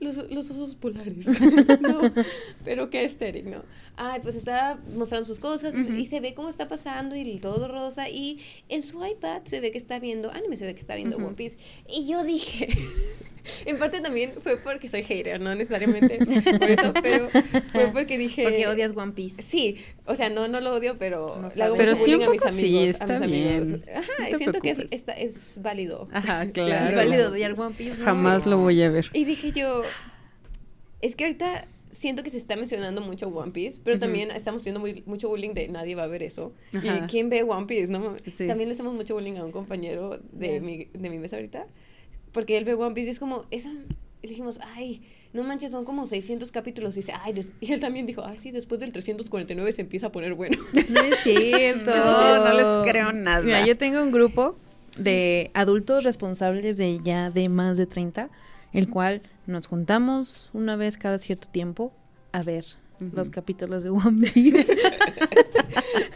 los, los osos polares. *laughs* no, *laughs* pero qué estéril, ¿no? Ay, pues está mostrando sus cosas y- se ve cómo está pasando y todo rosa. Y en su iPad se ve que está viendo anime, se ve que está viendo. One Piece. Y yo dije, *laughs* en parte también fue porque soy hater, no necesariamente por eso, *laughs* pero fue porque dije. Porque odias One Piece. Sí, o sea, no, no lo odio, pero No le hago sabes. Pero mucho sí, un bullying a mis poco sí, amigos. a está mis amigos. bien. Ajá, No siento que es, está- es válido. Ajá, *laughs* Es claro. válido odiar One Piece. ¿no? Jamás lo voy a ver. Y dije yo, es que ahorita siento que se está mencionando mucho One Piece, pero también estamos haciendo muy- mucho bullying de nadie va a ver eso. Ajá. ¿Y quién ve One Piece? No? Sí. También le hacemos mucho bullying a un compañero de, mi, de mi mesa ahorita, porque él ve One Piece y es como, esa... Y dijimos, ay, no manches, son como 600 capítulos. Y dice, ay, des-". y él también dijo, ay, sí, después del 349 se empieza a poner bueno. No es *laughs* cierto. No, no les creo nada. Mira, yo tengo un grupo de adultos responsables de ya de más de 30, el cual nos juntamos una vez cada cierto tiempo a ver los capítulos de One Piece. *laughs*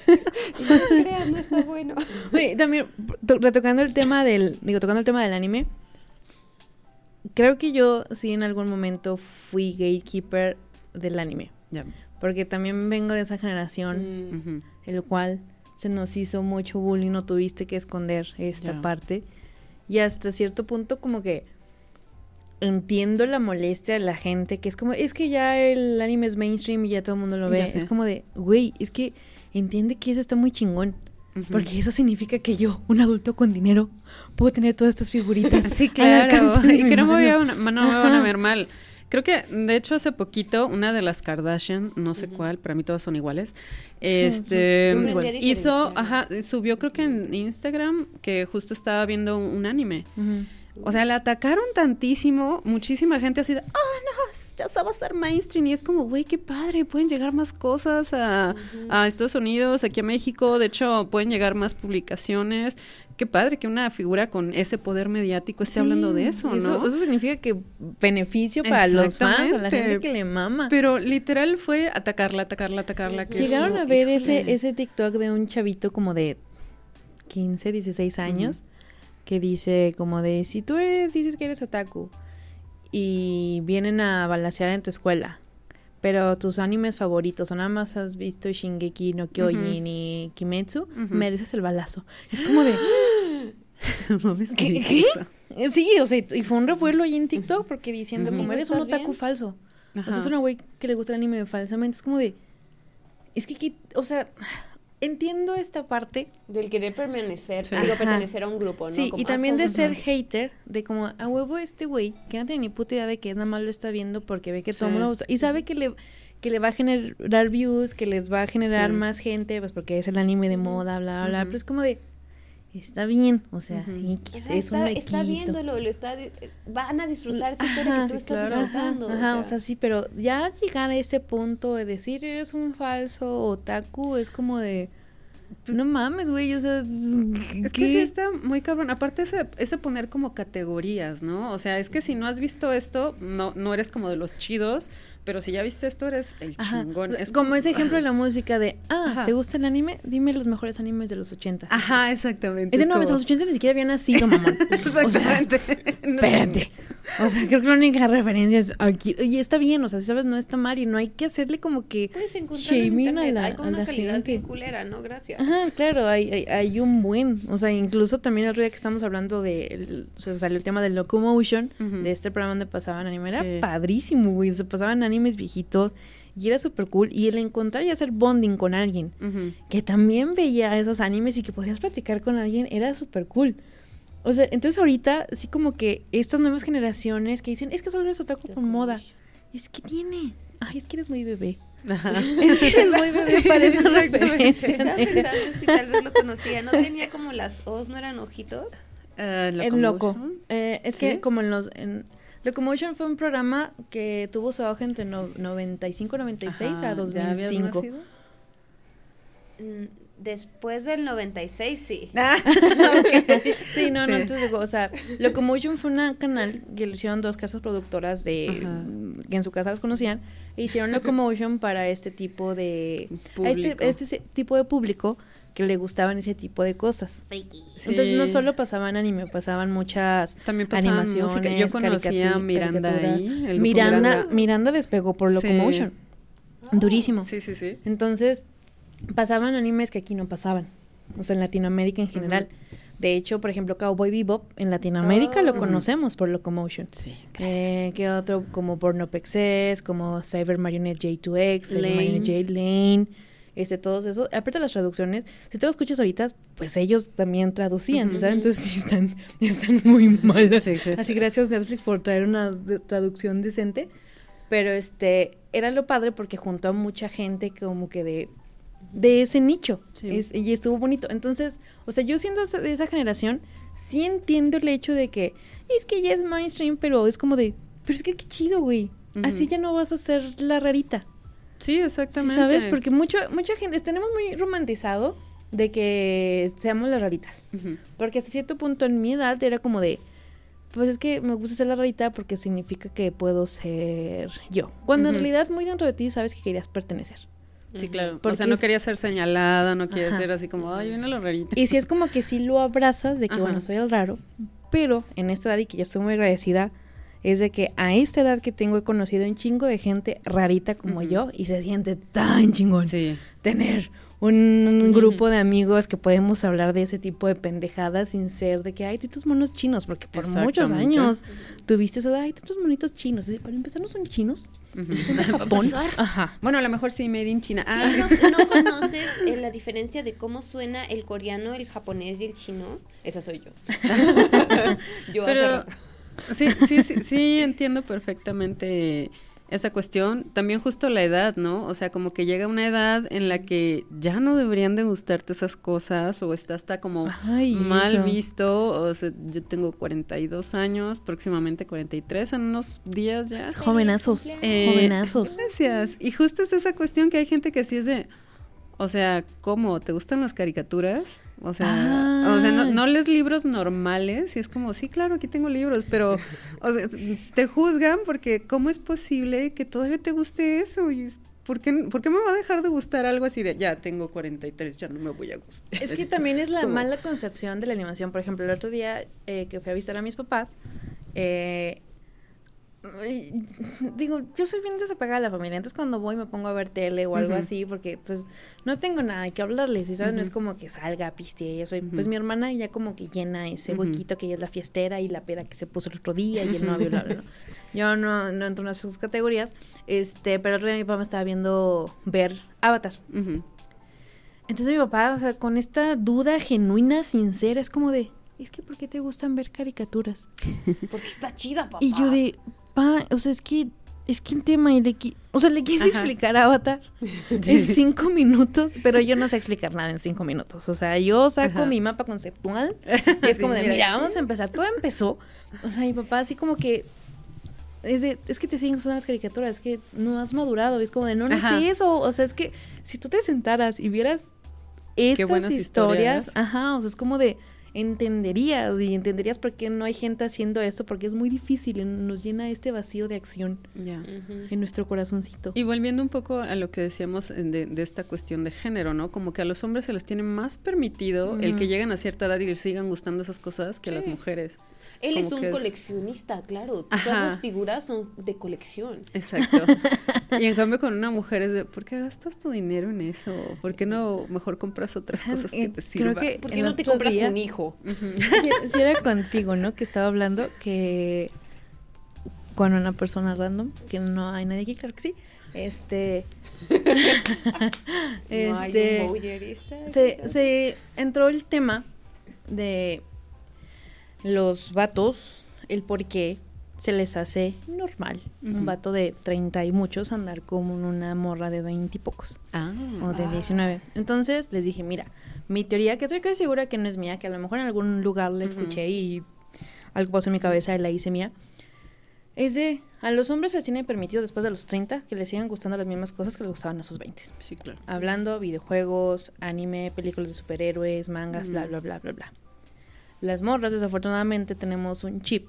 No creas, no está bueno. Oye, también to- retocando el tema del, digo, tocando el tema del anime, creo que yo sí en algún momento fui gatekeeper del anime, porque también vengo de esa generación Mm, el cual se nos hizo mucho bullying, no tuviste que esconder esta parte. Y hasta cierto punto como que entiendo la molestia de la gente, que es como, es que ya el anime es mainstream y ya todo el mundo lo ve. Es como de, güey, es que entiende que eso está muy chingón. Porque eso significa que yo, un adulto con dinero, puedo tener todas estas figuritas. *laughs* Sí, claro. Y que no me, voy a, no me van a ver mal. Creo que, de hecho, hace poquito, una de las Kardashian, no sé cuál, para mí todas son iguales, este, son iguales. hizo, ajá, subió creo que en Instagram que justo estaba viendo un anime. Ujú. O sea, la atacaron tantísimo, muchísima gente así de, ah, no, ya se va a ser mainstream. Y es como, güey, qué padre, pueden llegar más cosas a, a Estados Unidos, aquí a México. De hecho, pueden llegar más publicaciones. Qué padre que una figura con ese poder mediático esté hablando de eso, ¿no? Eso, eso significa que beneficio para los fans, a la gente que le mama. Pero literal fue atacarla, atacarla, atacarla. que Llegaron como, a ver ese, ese TikTok de un chavito como de 15, 16 años que dice como de si tú eres, dices que eres otaku y vienen a balasear en tu escuela, pero tus animes favoritos o nada más has visto Shingeki no Kyojin y Kimetsu, mereces el balazo. Es como de *gasps* mames, ¿Qué? ¿Qué? Sí, o sea, y fue un revuelo ahí en TikTok porque diciendo como eres un ¿Estás otaku bien? falso. O sea, es una güey que le gusta el anime falsamente. Es como de. Es que, o sea, entiendo esta parte. Del querer permanecer, Sí. digo, pertenecer a un grupo, ¿no? sí, Como, y ah, también de ser más. hater, de como a huevo este güey que no tiene ni puta idea de que nada más lo está viendo porque ve que todo el Sí. mundo. usa- Y sabe que le, que le va a generar views, que les va a generar Sí. más gente, pues porque es el anime de moda, bla, bla, bla. Pero es como de. Está bien, o sea. X, O sea, es un está, está mequito. viéndolo, lo está, van a disfrutar esa historia Ajá, que tú sí, estás claro. disfrutando. Ajá, o sea, sí, pero ya llegar a ese punto de decir eres un falso otaku es como de. No mames, güey, o sea. Es que sí está muy cabrón. Aparte ese, ese poner como categorías, ¿no? O sea, es que si no has visto esto, no, no eres como de los chidos, pero si ya viste esto, eres el Ajá. chingón. Es como ese ejemplo de la música de, ah, Ajá. ¿te gusta el anime? Dime los mejores animes de los 80. Ajá, exactamente. Ese es no como- los 80 ni siquiera había nacido. *laughs* O sea, Exactamente. *laughs* No espérate. O sea, creo que la única referencia es aquí. Y está bien, o sea, sabes, no está mal y no hay que hacerle como que. puedes encontrar en shaming a internet. la- Hay una calidad gente. bien culera, ¿no? Gracias. Ajá, claro, hay, hay, hay un buen. O sea, incluso también el otro día que estamos hablando de. el- o sea, salió el tema del Locomotion, de este programa donde pasaban anime. Era Sí. padrísimo, güey. Se pasaban animes viejitos y era súper cool. Y el encontrar y hacer bonding con alguien que también veía esos animes y que podías platicar con alguien era súper cool. O sea, entonces ahorita sí como que estas nuevas generaciones que dicen, es que solo eres otaku por moda. Es que tiene. Ay, es que eres muy bebé. Ajá. *laughs* Es que eres muy bebé *laughs* para pensando si tal vez lo conocía. No tenía como las O's, no eran ojitos. Eh, El loco. Eh, es ¿Sí? que como en los... En, Locomotion fue un programa que tuvo su auge entre no- 95, 96 Ajá, a ¿ya habías 2005. nacido? Después del 96, sí. *laughs* Sí, no, no, antes de, o sea, Locomotion fue un canal que lo hicieron dos casas productoras de Ajá. que en su casa los conocían e hicieron Locomotion para este tipo de a este, Público. este tipo de público que le gustaban ese tipo de cosas. Sí. Entonces no solo pasaban anime, pasaban muchas También pasaban animaciones, música. Yo conocía a Miranda ahí. el grupo Miranda, Miranda despegó por Sí. Locomotion. Durísimo. Sí, sí, sí. Entonces, pasaban animes que aquí no pasaban. O sea, en Latinoamérica en general. De hecho, por ejemplo, Cowboy Bebop en Latinoamérica lo Oh. conocemos por Locomotion. Sí, Eh, ¿Qué otro? Como Porno Pexes, como Cyber Marionette J2X, Cyber. Marionette J Lane, este, todos esos. Aparte de las traducciones, si te lo escuchas ahorita, pues ellos también traducían, ¿sí Ujú. ¿sabes? Entonces sí están, *laughs* están muy malas. Sí, sí. Así gracias Netflix por traer una traducción decente. Pero este, era lo padre porque juntó a mucha gente como que de, de ese nicho. Sí. Es- y estuvo bonito. Entonces, o sea, yo siendo de esa generación, sí entiendo el hecho de que es que ya es mainstream, pero es como de, pero es que qué chido, güey. Así ya no vas a ser la rarita. Sí, ¿Sí exactamente. ¿Sabes? Porque mucho, mucha gente, tenemos muy romantizado de que seamos las raritas. Porque hasta cierto punto en mi edad era como de, pues es que me gusta ser la rarita porque significa que puedo ser yo. Cuando en realidad muy dentro de ti sabes que querías pertenecer. Sí, claro. Porque o sea, no quería ser señalada, no quiere Ajá. ser así como, ay, viene lo rarito. Y si es como que sí lo abrazas de que, Ajá. bueno, soy el raro, pero en esta edad y que ya estoy muy agradecida, es de que a esta edad que tengo he conocido un chingo de gente rarita como yo y se siente tan chingón Sí. tener un grupo de amigos que podemos hablar de ese tipo de pendejadas sin ser de que, ay, tú y tus monos chinos, porque por muchos años tuviste eso de, ay, tú y tus monitos chinos. Y para empezar, no son chinos, son de Japón. Ajá. Bueno, a lo mejor sí, made in China. Ah. ¿No, no conoces eh, la *laughs* diferencia de cómo suena el coreano, el japonés y el chino? Esa soy yo. *laughs* *laughs* yo Pero sí, sí, sí, sí entiendo perfectamente esa cuestión. También justo la edad, ¿no? O sea, como que llega una edad en la que ya no deberían de gustarte esas cosas o está hasta como Ay, mal eso. visto. O sea, yo tengo 42 años, próximamente 43 en unos días ya. Jovenazos, Eh, jovenazos. Gracias. Y justo es esa cuestión que hay gente que sí es de, o sea, ¿cómo? ¿Te gustan las caricaturas? O sea, o sea, no, no lees libros normales y es como, sí, claro, aquí tengo libros, pero o sea, te juzgan porque ¿cómo es posible que todavía te guste eso? Y es, ¿por, qué, por qué me va a dejar de gustar algo así de, ya tengo 43, ya no me voy a gustar? Es que también es la mala concepción de la animación. Por ejemplo, el otro día eh, que fui a visitar a mis papás, eh, digo, yo soy bien desapegada de la familia, entonces cuando voy me pongo a ver tele o algo así, porque pues no tengo nada que hablarles, sabes, no es como que salga, piste, y eso, y, pues mi hermana ya como que llena ese huequito que ella es la fiestera y la peda que se puso el otro día y el novio, bla, bla, bla. *laughs* Yo no, no entro en esas categorías, este, pero el otro día mi papá me estaba viendo ver Avatar. Entonces mi papá, o sea, con esta duda genuina, sincera, es como de, es que ¿por qué te gustan ver caricaturas? *laughs* Porque está chida, papá. Y yo de, o sea, es que, es que el tema, y le o sea, le quise Ajá. explicar a Avatar *laughs* en cinco minutos, pero yo no sé explicar nada en cinco minutos. O sea, yo saco Ajá. mi mapa conceptual *laughs* y es Sí, como de, mira. mira, vamos a empezar. Todo empezó, o sea, mi papá así como que... Es, de, es que te siguen gustando las caricaturas, es que no has madurado, es como de, no, no Ajá. sé eso, o sea, es que si tú te sentaras y vieras estas historias. ajá, o sea, es como de entenderías y entenderías por qué no hay gente haciendo esto, porque es muy difícil, y nos llena este vacío de acción en nuestro corazoncito. Y volviendo un poco a lo que decíamos de, de esta cuestión de género, ¿no? Como que a los hombres se les tiene más permitido el que lleguen a cierta edad y les sigan gustando esas cosas que a las mujeres. Él es un es- coleccionista, claro. Ajá. Todas las figuras son de colección. Exacto. *laughs* y en cambio con una mujer es de, ¿por qué gastas tu dinero en eso? ¿Por qué no mejor compras otras cosas que eh, te creo sirvan? que- ¿Por qué no te compras día- un hijo? Si *laughs* si era contigo, ¿no? Que estaba hablando que con una persona random, que no hay nadie aquí, claro que sí. Este. *laughs* No hay este, se, se entró el tema de los vatos, el por qué se les hace normal. Un vato de 30 y muchos andar como una morra de 20 y pocos Ah, o de 19. Entonces les dije, mira, mi teoría, que estoy casi segura que no es mía, que a lo mejor en algún lugar la escuché y algo pasó en mi cabeza y la hice mía, es de a los hombres les tiene permitido después de los 30 que les sigan gustando las mismas cosas que les gustaban a sus 20. sí, claro. Hablando videojuegos, anime, películas de superhéroes, mangas, bla, bla, bla, bla, bla. Las morras, desafortunadamente, tenemos un chip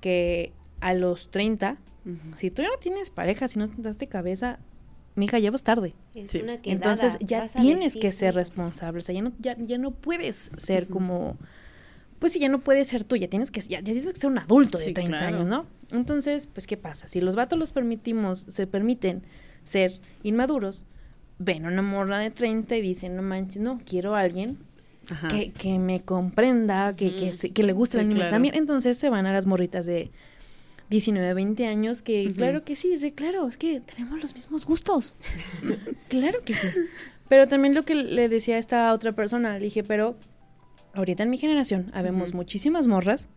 que a los 30, Ujú. si tú ya no tienes pareja, si no te das de cabeza, mija, ya vas tarde. Es Sí. una quedada. Entonces ya tienes que ser responsable. O sea, ya no, ya, ya no puedes ser como. Pues sí, ya no puedes ser tú, ya tienes que, ya, ya tienes que ser un adulto de Sí, 30 claro. años, ¿no? Entonces, pues, ¿qué pasa? Si los vatos los permitimos, se permiten ser inmaduros, ven a una morra de 30 y dicen, no manches, no, quiero a alguien que, que me comprenda, que, que, se- que le guste el Sí, anime claro. también. Entonces se van a las morritas de 19, 20 años, que claro que sí, es de claro, es que tenemos los mismos gustos. *laughs* claro que sí. Pero también lo que le decía a esta otra persona, le dije, pero ahorita en mi generación habemos muchísimas morras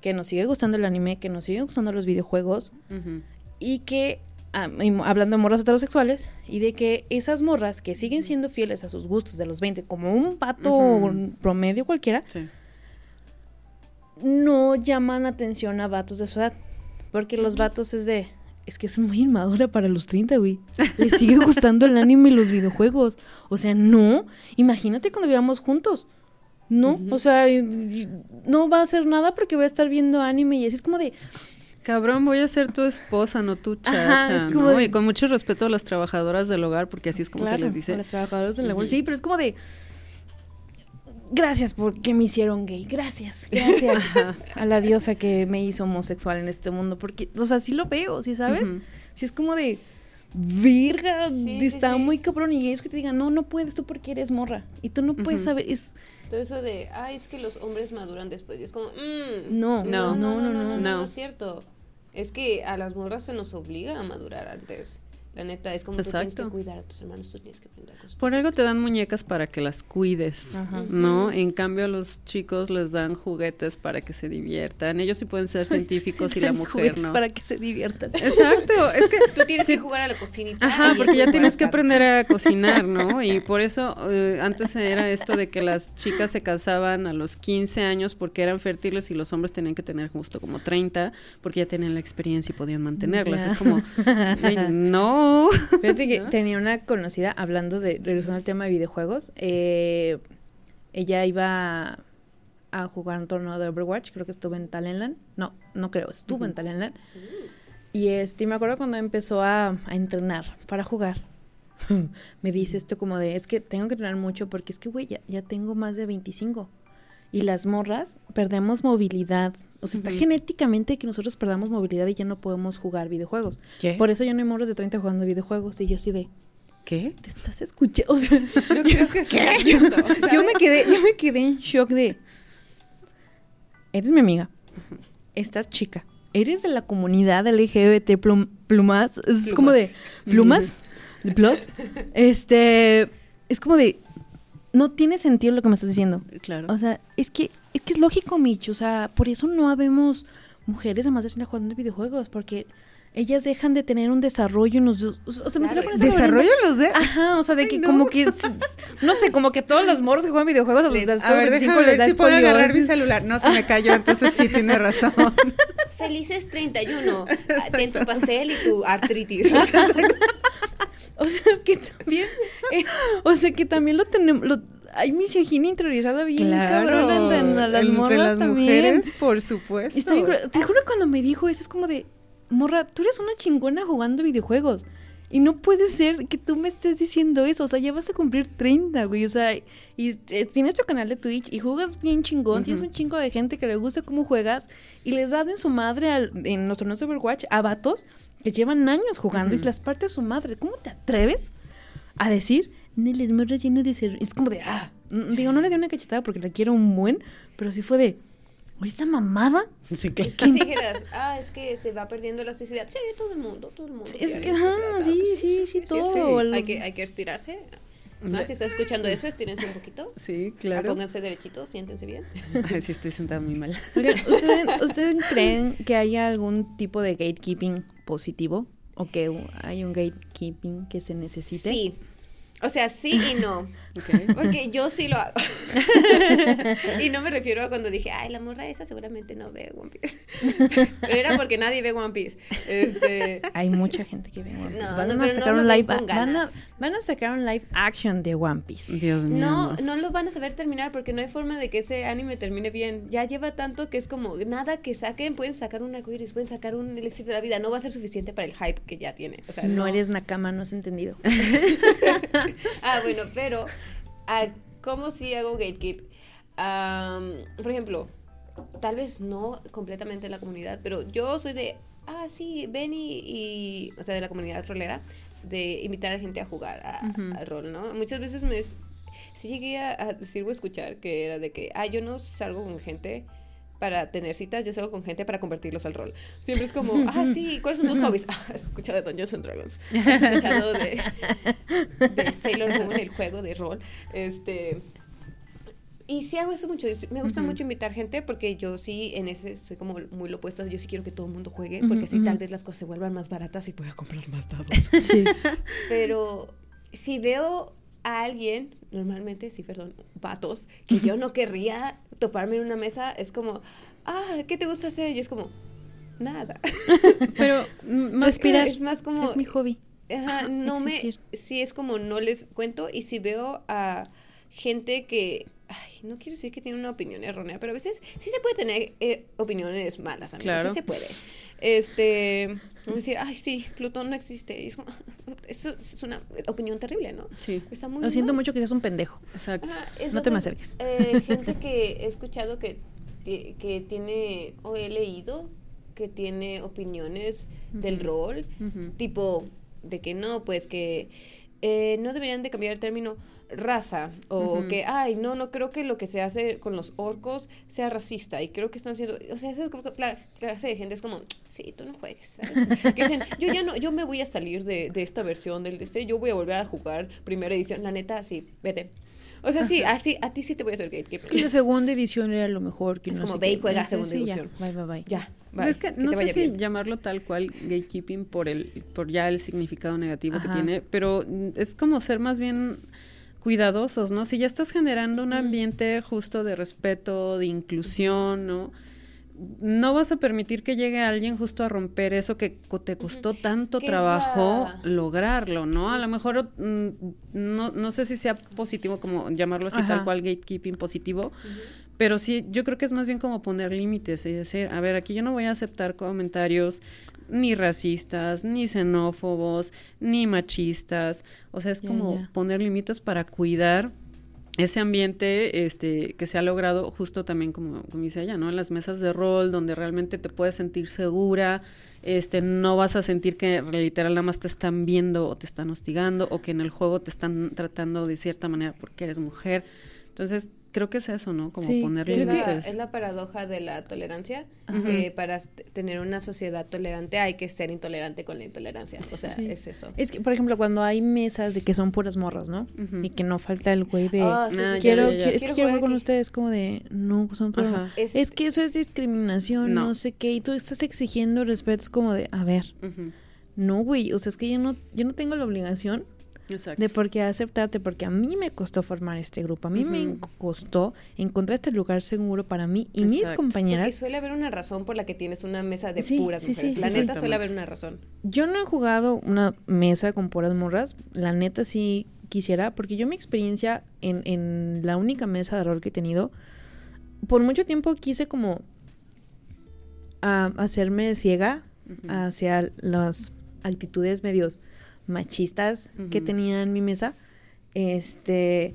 que nos sigue gustando el anime, que nos sigue gustando los videojuegos y que, ah, hablando de morras heterosexuales, y de que esas morras que siguen siendo fieles a sus gustos de los 20, como un pato Ujú. promedio cualquiera, Sí. no llaman atención a vatos de su edad. Porque los vatos es de. Es que es muy inmadura para los 30, güey. Le sigue gustando el anime y los videojuegos. O sea, no. Imagínate cuando vivamos juntos. No. O sea, no va a hacer nada porque voy a estar viendo anime y así es como de. Cabrón, voy a ser tu esposa, no tu chacha, Ajá, es como ¿no? de- Y con mucho respeto a las trabajadoras del hogar, porque así es como se les dice. a los trabajadores del labor. Sí, pero es como de. Gracias porque me hicieron gay, gracias, gracias *laughs* a la diosa que me hizo homosexual en este mundo, porque, o sea, sí lo veo, ¿sí sabes? Ujú. Sí es como de, virga, Sí, sí, está sí. muy cabrón, y ellos que te digan, no, no puedes tú porque eres morra, y tú no puedes saber, es, Todo eso de, ay, es que los hombres maduran después. Y es como, mmm. no, No, no, no, no, no, no. no es cierto. Es que a las morras se nos obliga a madurar antes. La neta, es como tú tienes que Exacto. cuidar a tus hermanos, tú tienes que aprender cosas. Por algo te dan muñecas para que las cuides, Ajá. ¿no? En cambio a los chicos les dan juguetes para que se diviertan. Ellos sí pueden ser científicos *laughs* y la mujer Juguetes no. para que se diviertan. Exacto, es que Tú tienes que jugar a la cocinita. Ajá, y porque ya tienes que aprender a cocinar, ¿no? *laughs* Y por eso eh, antes era esto de que las chicas se casaban a los 15 años porque eran fértiles y los hombres tenían que tener justo como 30 porque ya tenían la experiencia y podían mantenerlas. Es como, "Ay, no. *laughs* Fíjate que ¿No? tenía una conocida, hablando de, regresando al tema de videojuegos, eh, ella iba a jugar un torneo de Overwatch, creo que estuvo en Talentland, no, no creo, estuvo en Talentland, y este, me acuerdo cuando empezó a, a entrenar para jugar, *laughs* me dice esto como de, es que tengo que entrenar mucho porque es que, güey, ya, ya tengo más de 25, y las morras perdemos movilidad, o sea, está genéticamente que nosotros perdamos movilidad y ya no podemos jugar videojuegos. ¿Qué? Por eso yo no hay morros de 30 jugando videojuegos. Y yo así de, ¿Qué? ¿te estás escuchando? O sea, Yo creo que *laughs* sí cierto, yo me quedé, yo me quedé en shock de, eres mi amiga, estás chica, eres de la comunidad LGBT plum- plumas, es como de plumas, de plus, este, es como de, no tiene sentido lo que me estás diciendo. Claro. O sea, es que, es que es lógico, Mitch. O sea, por eso no habemos mujeres además de 30 jugando videojuegos, porque ellas dejan de tener un desarrollo en los dos. O sea, me Claro, sale con esa ¿Desarrollo los de? Ajá, o sea, de que como que, no sé, como que todos los morros que juegan videojuegos a los después A de ver, 25 déjame les ver si puedo agarrar mi celular. No, se me cayó, entonces sí tiene razón. *laughs* Felices 31. Ah, Ten tu pastel y tu artritis. *laughs* *laughs* O sea, que también, eh, o sea, que también lo tenemos, lo, hay misoginia interiorizada bien cabrón entre a las entre morras las también. mujeres, por supuesto. Cruel. Te juro cuando me dijo eso es como de, morra, tú eres una chingona jugando videojuegos. Y no puede ser que tú me estés diciendo eso. O sea, ya vas a cumplir 30, güey. O sea, y eh, tienes tu canal de Twitch y juegas bien chingón. Tienes un chingo de gente que le gusta cómo juegas. Y les da en su madre al- en torneos de Overwatch a vatos que llevan años jugando y se las parte su madre. ¿Cómo te atreves a decir, les morras lleno de ser... Es como de, ah. Digo, no le di una cachetada porque la quiero un buen, pero sí fue de, oye, esta mamada. Sí, que Es que dijeras, ah, es que se va perdiendo elasticidad. Sí, todo el mundo, todo el mundo. Sí, es que, elasticidad, sí, sí, sí, todo. Hay que, hay que estirarse. Ah, si estás escuchando eso, estírense un poquito. Sí, claro. Pónganse derechitos, siéntense bien. *laughs* Ay, sí, estoy sentada muy mal. Oigan, ¿ustedes, ¿ustedes creen que haya algún tipo de gatekeeping positivo? ¿O que hay un gatekeeping que se necesite? Sí. O sea, sí y no. *laughs* Porque yo sí lo hago. *laughs* y no me refiero a cuando dije, ay, la morra esa seguramente no ve One Piece. *laughs* Pero era porque nadie ve One Piece. Este, Hay mucha gente que ve One Piece. No, van, no, a no sacar un live, van, a, ganas. van a sacar un live action de One Piece. Dios mío. no, no lo van a saber terminar porque no hay forma de que ese anime termine bien. Ya lleva tanto que es como nada que saquen, pueden sacar un arcoíris, pueden sacar un elixir de la vida. No va a ser suficiente para el hype que ya tiene. O sea, No eres Nakama, no has entendido. *laughs* Ah, bueno, pero ah, ¿cómo si hago gatekeep? Por ejemplo, tal vez no completamente en la comunidad, pero yo soy de, ah, sí, ven y, y- o sea, de la comunidad trolera, de invitar a gente a jugar a- al rol, ¿no? Muchas veces me, sí llegué a, a decir o escuchar que era de que, ah, yo no salgo con gente para tener citas, yo salgo con gente para convertirlos al rol. Siempre es como, ah, *laughs* sí, ¿cuáles son tus hobbies? *laughs* Ah, he escuchado de Dungeons and Dragons. *laughs* He escuchado de, de Sailor Moon, el juego de rol. Este. Y sí hago eso mucho. Me gusta mucho invitar gente porque yo sí, en ese, soy como muy lo opuesto. Yo sí quiero que todo el mundo juegue porque así tal vez las cosas se vuelvan más baratas y pueda comprar más dados. Sí. Pero si veo a alguien, normalmente, sí, perdón, vatos, que yo no querría toparme en una mesa, es como, ah, ¿qué te gusta hacer? Y es como, nada. *laughs* Pero más Respirar. Es más como... Es mi hobby. Ajá, no existir. me... Sí, es como no les cuento y si veo a gente que ay, no quiero decir que tiene una opinión errónea, pero a veces sí se puede tener eh, opiniones malas, amigos, Claro. sí se puede. Este, decir, ay, sí, Plutón no existe. Es como, *laughs* eso es una opinión terrible, ¿no? Sí, Está muy Lo siento mal. mucho que seas un pendejo. exacto. Ajá, No te me acerques. eh, gente que he escuchado que, que tiene, o he leído, que tiene opiniones del rol, tipo de que no, pues que eh, no deberían de cambiar el término raza o que ay no no creo que lo que se hace con los orcos sea racista y creo que están siendo o sea esa es como la clase de gente es como sí tú no juegues ¿sabes? *laughs* que dicen yo ya no yo me voy a salir de, de esta versión del DC yo voy a volver a jugar primera edición la neta sí vete o sea sí así a ti sí te voy a hacer gatekeeper Que la segunda edición era lo mejor. Que Es no como sé ve y juega segunda sí, ya. edición. Bye, bye, bye. ya bye, es que que no sé si bien. llamarlo tal cual gatekeeping por el por ya el significado negativo Ajá. que tiene, pero es como ser más bien cuidadosos, ¿no? Si ya estás generando un ambiente justo de respeto, de inclusión, ¿no? No vas a permitir que llegue alguien justo a romper eso que te costó tanto trabajo lograrlo, ¿no? A lo mejor mm, no, no sé si sea positivo como llamarlo así Ajá. tal cual gatekeeping positivo, pero sí, yo creo que es más bien como poner límites y decir, a ver, aquí yo no voy a aceptar comentarios ni racistas, ni xenófobos, ni machistas. O sea, es como poner límites para cuidar ese ambiente este que se ha logrado justo también como, como dice ella, ¿no? En las mesas de rol donde realmente te puedes sentir segura, este no vas a sentir que literal nada más te están viendo o te están hostigando o que en el juego te están tratando de cierta manera porque eres mujer. Entonces, creo que es eso, ¿no? Como Sí, poner Es la, límites. es la paradoja de la tolerancia, que para tener una sociedad tolerante hay que ser intolerante con la intolerancia. O sea, Sí. es eso. Es que, por ejemplo, cuando hay mesas de que son puras morras, ¿no? Y que no falta el güey de... Ah, sí, Ah, ya, quiero, ya, ya. quiero- es que quiero jugar con ustedes como de no son puras. Es- es, que eso es discriminación no. No. sé qué y tú estás exigiendo respeto es como de a ver no güey o sea es que yo no yo no tengo la obligación Exacto. de por qué aceptarte porque a mí me costó formar este grupo a mí me costó encontrar este lugar seguro para mí y mis Exacto. Porque compañeras suele haber una razón por la que tienes una mesa de Sí, puras sí, mujeres. sí, la sí, neta sí. suele haber una razón. Yo no he jugado una mesa con puras morras. La neta sí quisiera, porque yo mi experiencia en, en la única mesa de rol que he tenido, por mucho tiempo quise como ah, hacerme ciega Ujú. hacia las actitudes medios machistas que tenía en mi mesa. Este,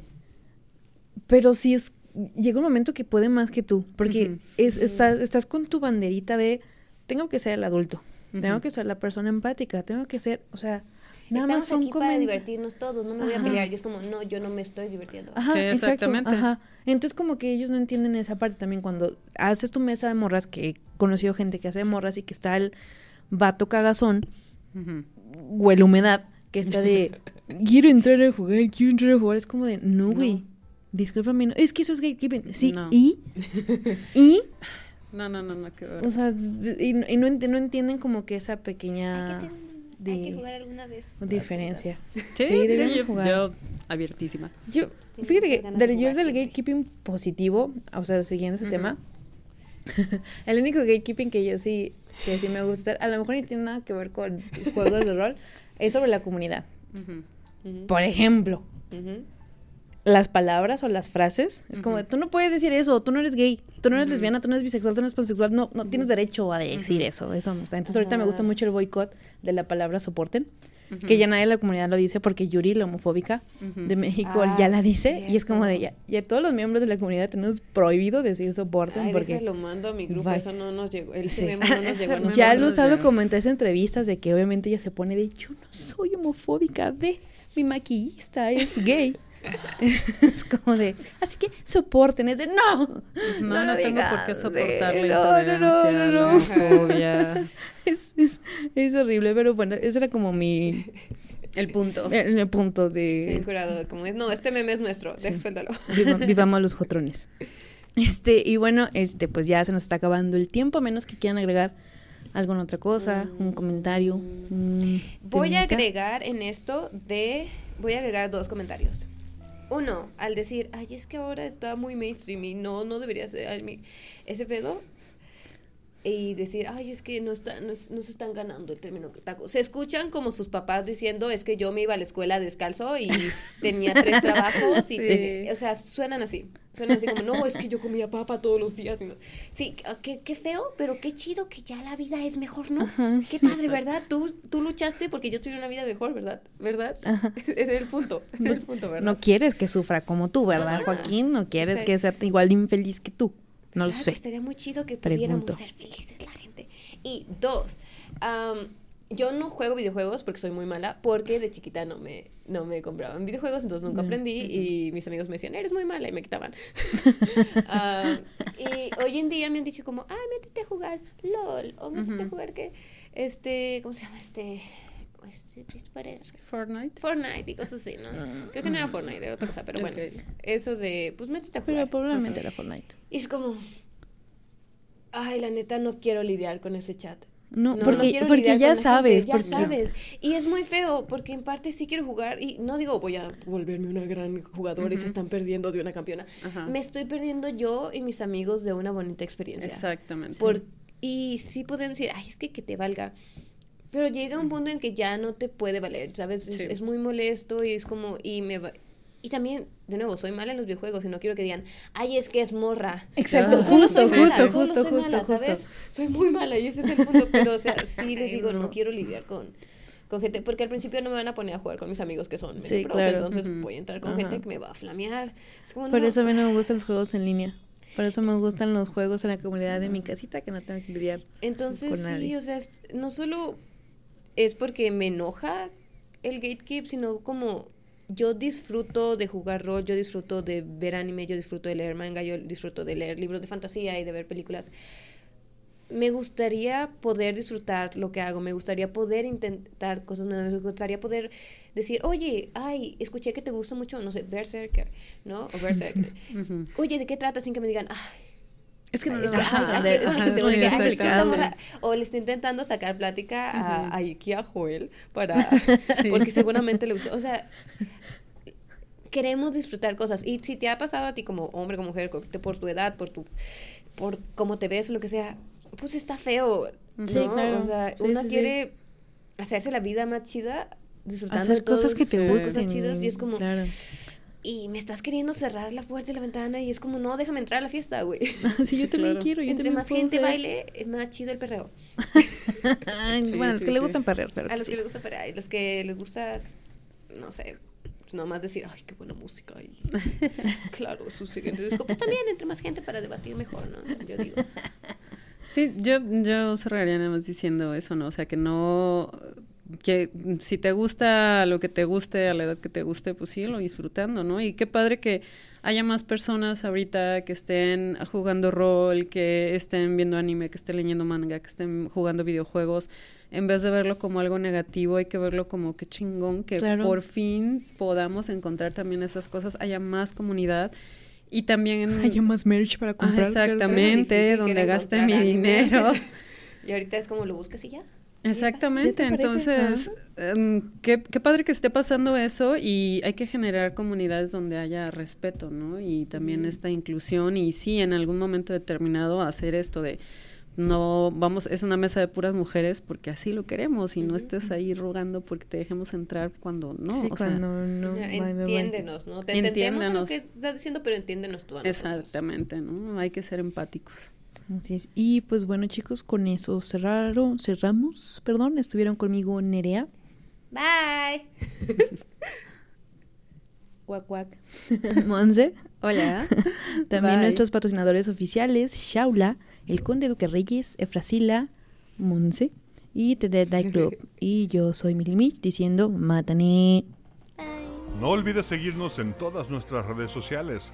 pero sí es llega un momento que puede más que tú, porque es, estás, estás con tu banderita de tengo que ser el adulto, tengo que ser la persona empática, tengo que ser, o sea, nada más fue un aquí para comentario. divertirnos todos, no me voy a pelear. Y es como, no, yo no me estoy divirtiendo. Ajá, Sí, exacto, exactamente. ajá. Entonces como que ellos no entienden esa parte también cuando haces tu mesa de morras, que he conocido gente que hace morras y que está el vato cagazón. Huele a humedad, que está de *laughs* quiero entrar a jugar, quiero entrar a jugar, es como de no, güey. Discúlpame, no. es que eso es gatekeeping. Sí, No. y *laughs* y No, no, no, no, qué o sea, y, no- y no, ent- no entienden como que esa Hay que, pequeña hacer un- de- hay que jugar alguna vez. diferencia. *laughs* Sí, sí, debemos yo, jugar. yo abiertísima. Yo, fíjate que del, de yo del gatekeeping positivo, o sea, siguiendo ese tema, *laughs* el único gatekeeping que yo sí, que sí me gusta, a lo mejor ni tiene nada que ver con juegos de rol, *laughs* es sobre la comunidad. Ujú. Ujú, Por ejemplo, ujú. las palabras o las frases, es como, tú no puedes decir eso, tú no eres gay, tú no eres lesbiana, tú no eres bisexual, tú no eres pansexual, no, no tienes derecho a decir eso, eso no está. Entonces ahorita me gusta mucho el boicot de la palabra soporten, Que ya nadie de la comunidad lo dice porque Yuri, la homofóbica de México, Ah, ya la dice y es como de, ya, ya todos los miembros de la comunidad tenemos prohibido decir soporten Ay, porque... déjalo, mando a mi grupo, Bye. eso no nos llegó. El Sí. no nos *laughs* llegó. memo Ya lo llegó. como en tres entrevistas de que obviamente ella se pone de yo no soy homofóbica, ve, mi maquillista es gay. *laughs* *laughs* es como de, así que soporten, es de no. No, no, lo tengo por qué sí, soportar la no, no, no, intolerancia, no, la no. homofobia. *laughs* Es, es, es horrible, pero bueno, ese era como mi El punto. el, el punto Sí, de curado, como es, no, este meme es nuestro, Sí. deja, suéltalo. viva- *laughs* vivamos los jotrones. Este, y bueno, este, pues ya se nos está acabando el tiempo, a menos que quieran agregar alguna otra cosa, un comentario. un Voy a agregar en esto de. Voy a agregar dos comentarios. Uno, al decir, ay, es que ahora está muy mainstream y no, no debería ser mi- ese pedo. Y decir, ay, es que no, está, no, es- no se están ganando el término taco. Se escuchan como sus papás diciendo, es que yo me iba a la escuela descalzo y *laughs* tenía tres trabajos. Y Sí. o sea, suenan así. Suenan así como, no, es que yo comía papa todos los días. y no". Sí, ah, qué, qué feo, pero qué chido que ya la vida es mejor, ¿no? qué padre, ¿verdad? Tú, tú luchaste porque yo tuve una vida mejor, ¿verdad? ¿Verdad? *laughs* Ese es el punto. es el punto, ¿verdad? No quieres que sufra como tú, ¿verdad, Joaquín? No quieres que sea igual de infeliz que tú. No lo sé. Estaría muy chido que Pregunto. pudiéramos ser felices la gente. Y dos, yo no juego videojuegos porque soy muy mala, porque de chiquita no me, no me compraban videojuegos, entonces nunca aprendí y mis amigos me decían, eres muy mala y me quitaban. *laughs* Y hoy en día me han dicho como, ay, métete a jugar LOL o métete a jugar que, este, ¿cómo se llama este? Para- Fortnite. Fortnite y cosas así, ¿no? Creo que no era Fortnite, era otra cosa, pero bueno, Ok. eso de, pues métete a jugar. Pero probablemente era Fortnite. Y es como, ay, la neta no quiero lidiar con ese chat. No, porque, quiero porque ya sabes. gente, ya porque- sabes. Y es muy feo, porque en parte sí quiero jugar y no digo voy a volverme una gran jugadora y se están perdiendo de una campeona. Ajá. Me estoy perdiendo yo y mis amigos de una bonita experiencia. Exactamente. Por, y sí podrían decir, ay, es que que te valga. Pero llega un punto en que ya no te puede valer, ¿sabes? Es, Sí. es muy molesto y es como, y me va- Y también, de nuevo, soy mala en los videojuegos y no quiero que digan, ay, es que es morra. Exacto, Solo justo, soy mala, justo, solo justo, soy justo, mala, justo. ¿sabes? Soy muy mala y ese es el punto. Pero, o sea, *laughs* sí les digo, no. no. quiero lidiar con, con gente. Porque al principio no me van a poner a jugar con mis amigos que son medio Sí, pros, claro. Entonces voy a entrar con Ajá. gente que me va a flamear. Es como, Por no. eso a mí no me gustan los juegos en línea. Por eso me gustan los juegos en la comunidad de mi casita que no tengo que lidiar. Entonces, con sí, nadie. o sea, no solo es porque me enoja el gatekeep, sino como yo disfruto de jugar rol, yo disfruto de ver anime, yo disfruto de leer manga, yo disfruto de leer libros de fantasía y de ver películas. Me gustaría poder disfrutar lo que hago, me gustaría poder intentar cosas nuevas, me gustaría poder decir, oye, ay, escuché que te gusta mucho, no sé, Berserker, ¿no? O Berserker. *laughs* Oye, ¿de qué trata? Sin que me digan, ay, Es que no lo que, vas a entender. es que Ajá, te es voy a muy decir, "Ay, esta explicable. morra", O le está intentando sacar plática a, a Iki, a Joel, para, *laughs* Sí. porque seguramente le gusta. O sea, queremos disfrutar cosas. Y si te ha pasado a ti como hombre, como mujer, por tu edad, por tu por cómo te ves, lo que sea, pues está feo. ¿no? Sí, claro. O sea, Sí, uno sí, quiere hacerse la vida más chida disfrutando Hacer de todos cosas que te gusten. cosas chidas y es como Claro. Y me estás queriendo cerrar la puerta y la ventana y es como no déjame entrar a la fiesta güey *laughs* Sí, yo también claro. quiero. Yo entre también más puedo gente ser. baile es más chido el perreo Ay, *laughs* Sí, bueno, los sí, que le sí. gustan perrear, claro. a que los sí. que les gusta perrear y los que les gusta no sé pues nomás decir ay qué buena música y *laughs* claro su siguiente disco pues también entre más gente para debatir mejor no yo digo Sí, yo, yo cerraría nada más diciendo eso, ¿no? O sea, que no, que si te gusta lo que te guste a la edad que te guste, pues síguelo disfrutando, ¿no? Y qué padre que haya más personas ahorita que estén jugando rol, que estén viendo anime, que estén leyendo manga, que estén jugando videojuegos. En vez de verlo como algo negativo, hay que verlo como que chingón, que Claro. por fin podamos encontrar también esas cosas, haya más comunidad. Y también... *laughs* Haya más merch para Ah, comprar. exactamente, donde gaste mi dinero. *laughs* y ahorita es como lo buscas y ya Exactamente, entonces, em, qué, qué padre que esté pasando eso y hay que generar comunidades donde haya respeto, ¿no? Y también esta inclusión y sí, en algún momento determinado hacer esto de no vamos, es una mesa de puras mujeres porque así lo queremos y no estés ahí rogando porque te dejemos entrar cuando no, sí, o sea, cuando no. Bye, bye. entiéndenos no te entendemos en lo Entiéndenos. que estás diciendo pero entiéndenos tú a exactamente, ¿no? Hay que ser empáticos. Así es. Y pues bueno, chicos, con eso cerraron, cerramos. Perdón, estuvieron conmigo Nerea. bye *laughs* Cuac, cuac. *laughs* Monse. Hola. *laughs* También Bye. nuestros patrocinadores oficiales, Shaula, El Conde Duque Reyes, Efrasila, Monse y The Dead Club. y yo soy Milimich diciendo, mátane. No olvides seguirnos en todas nuestras redes sociales.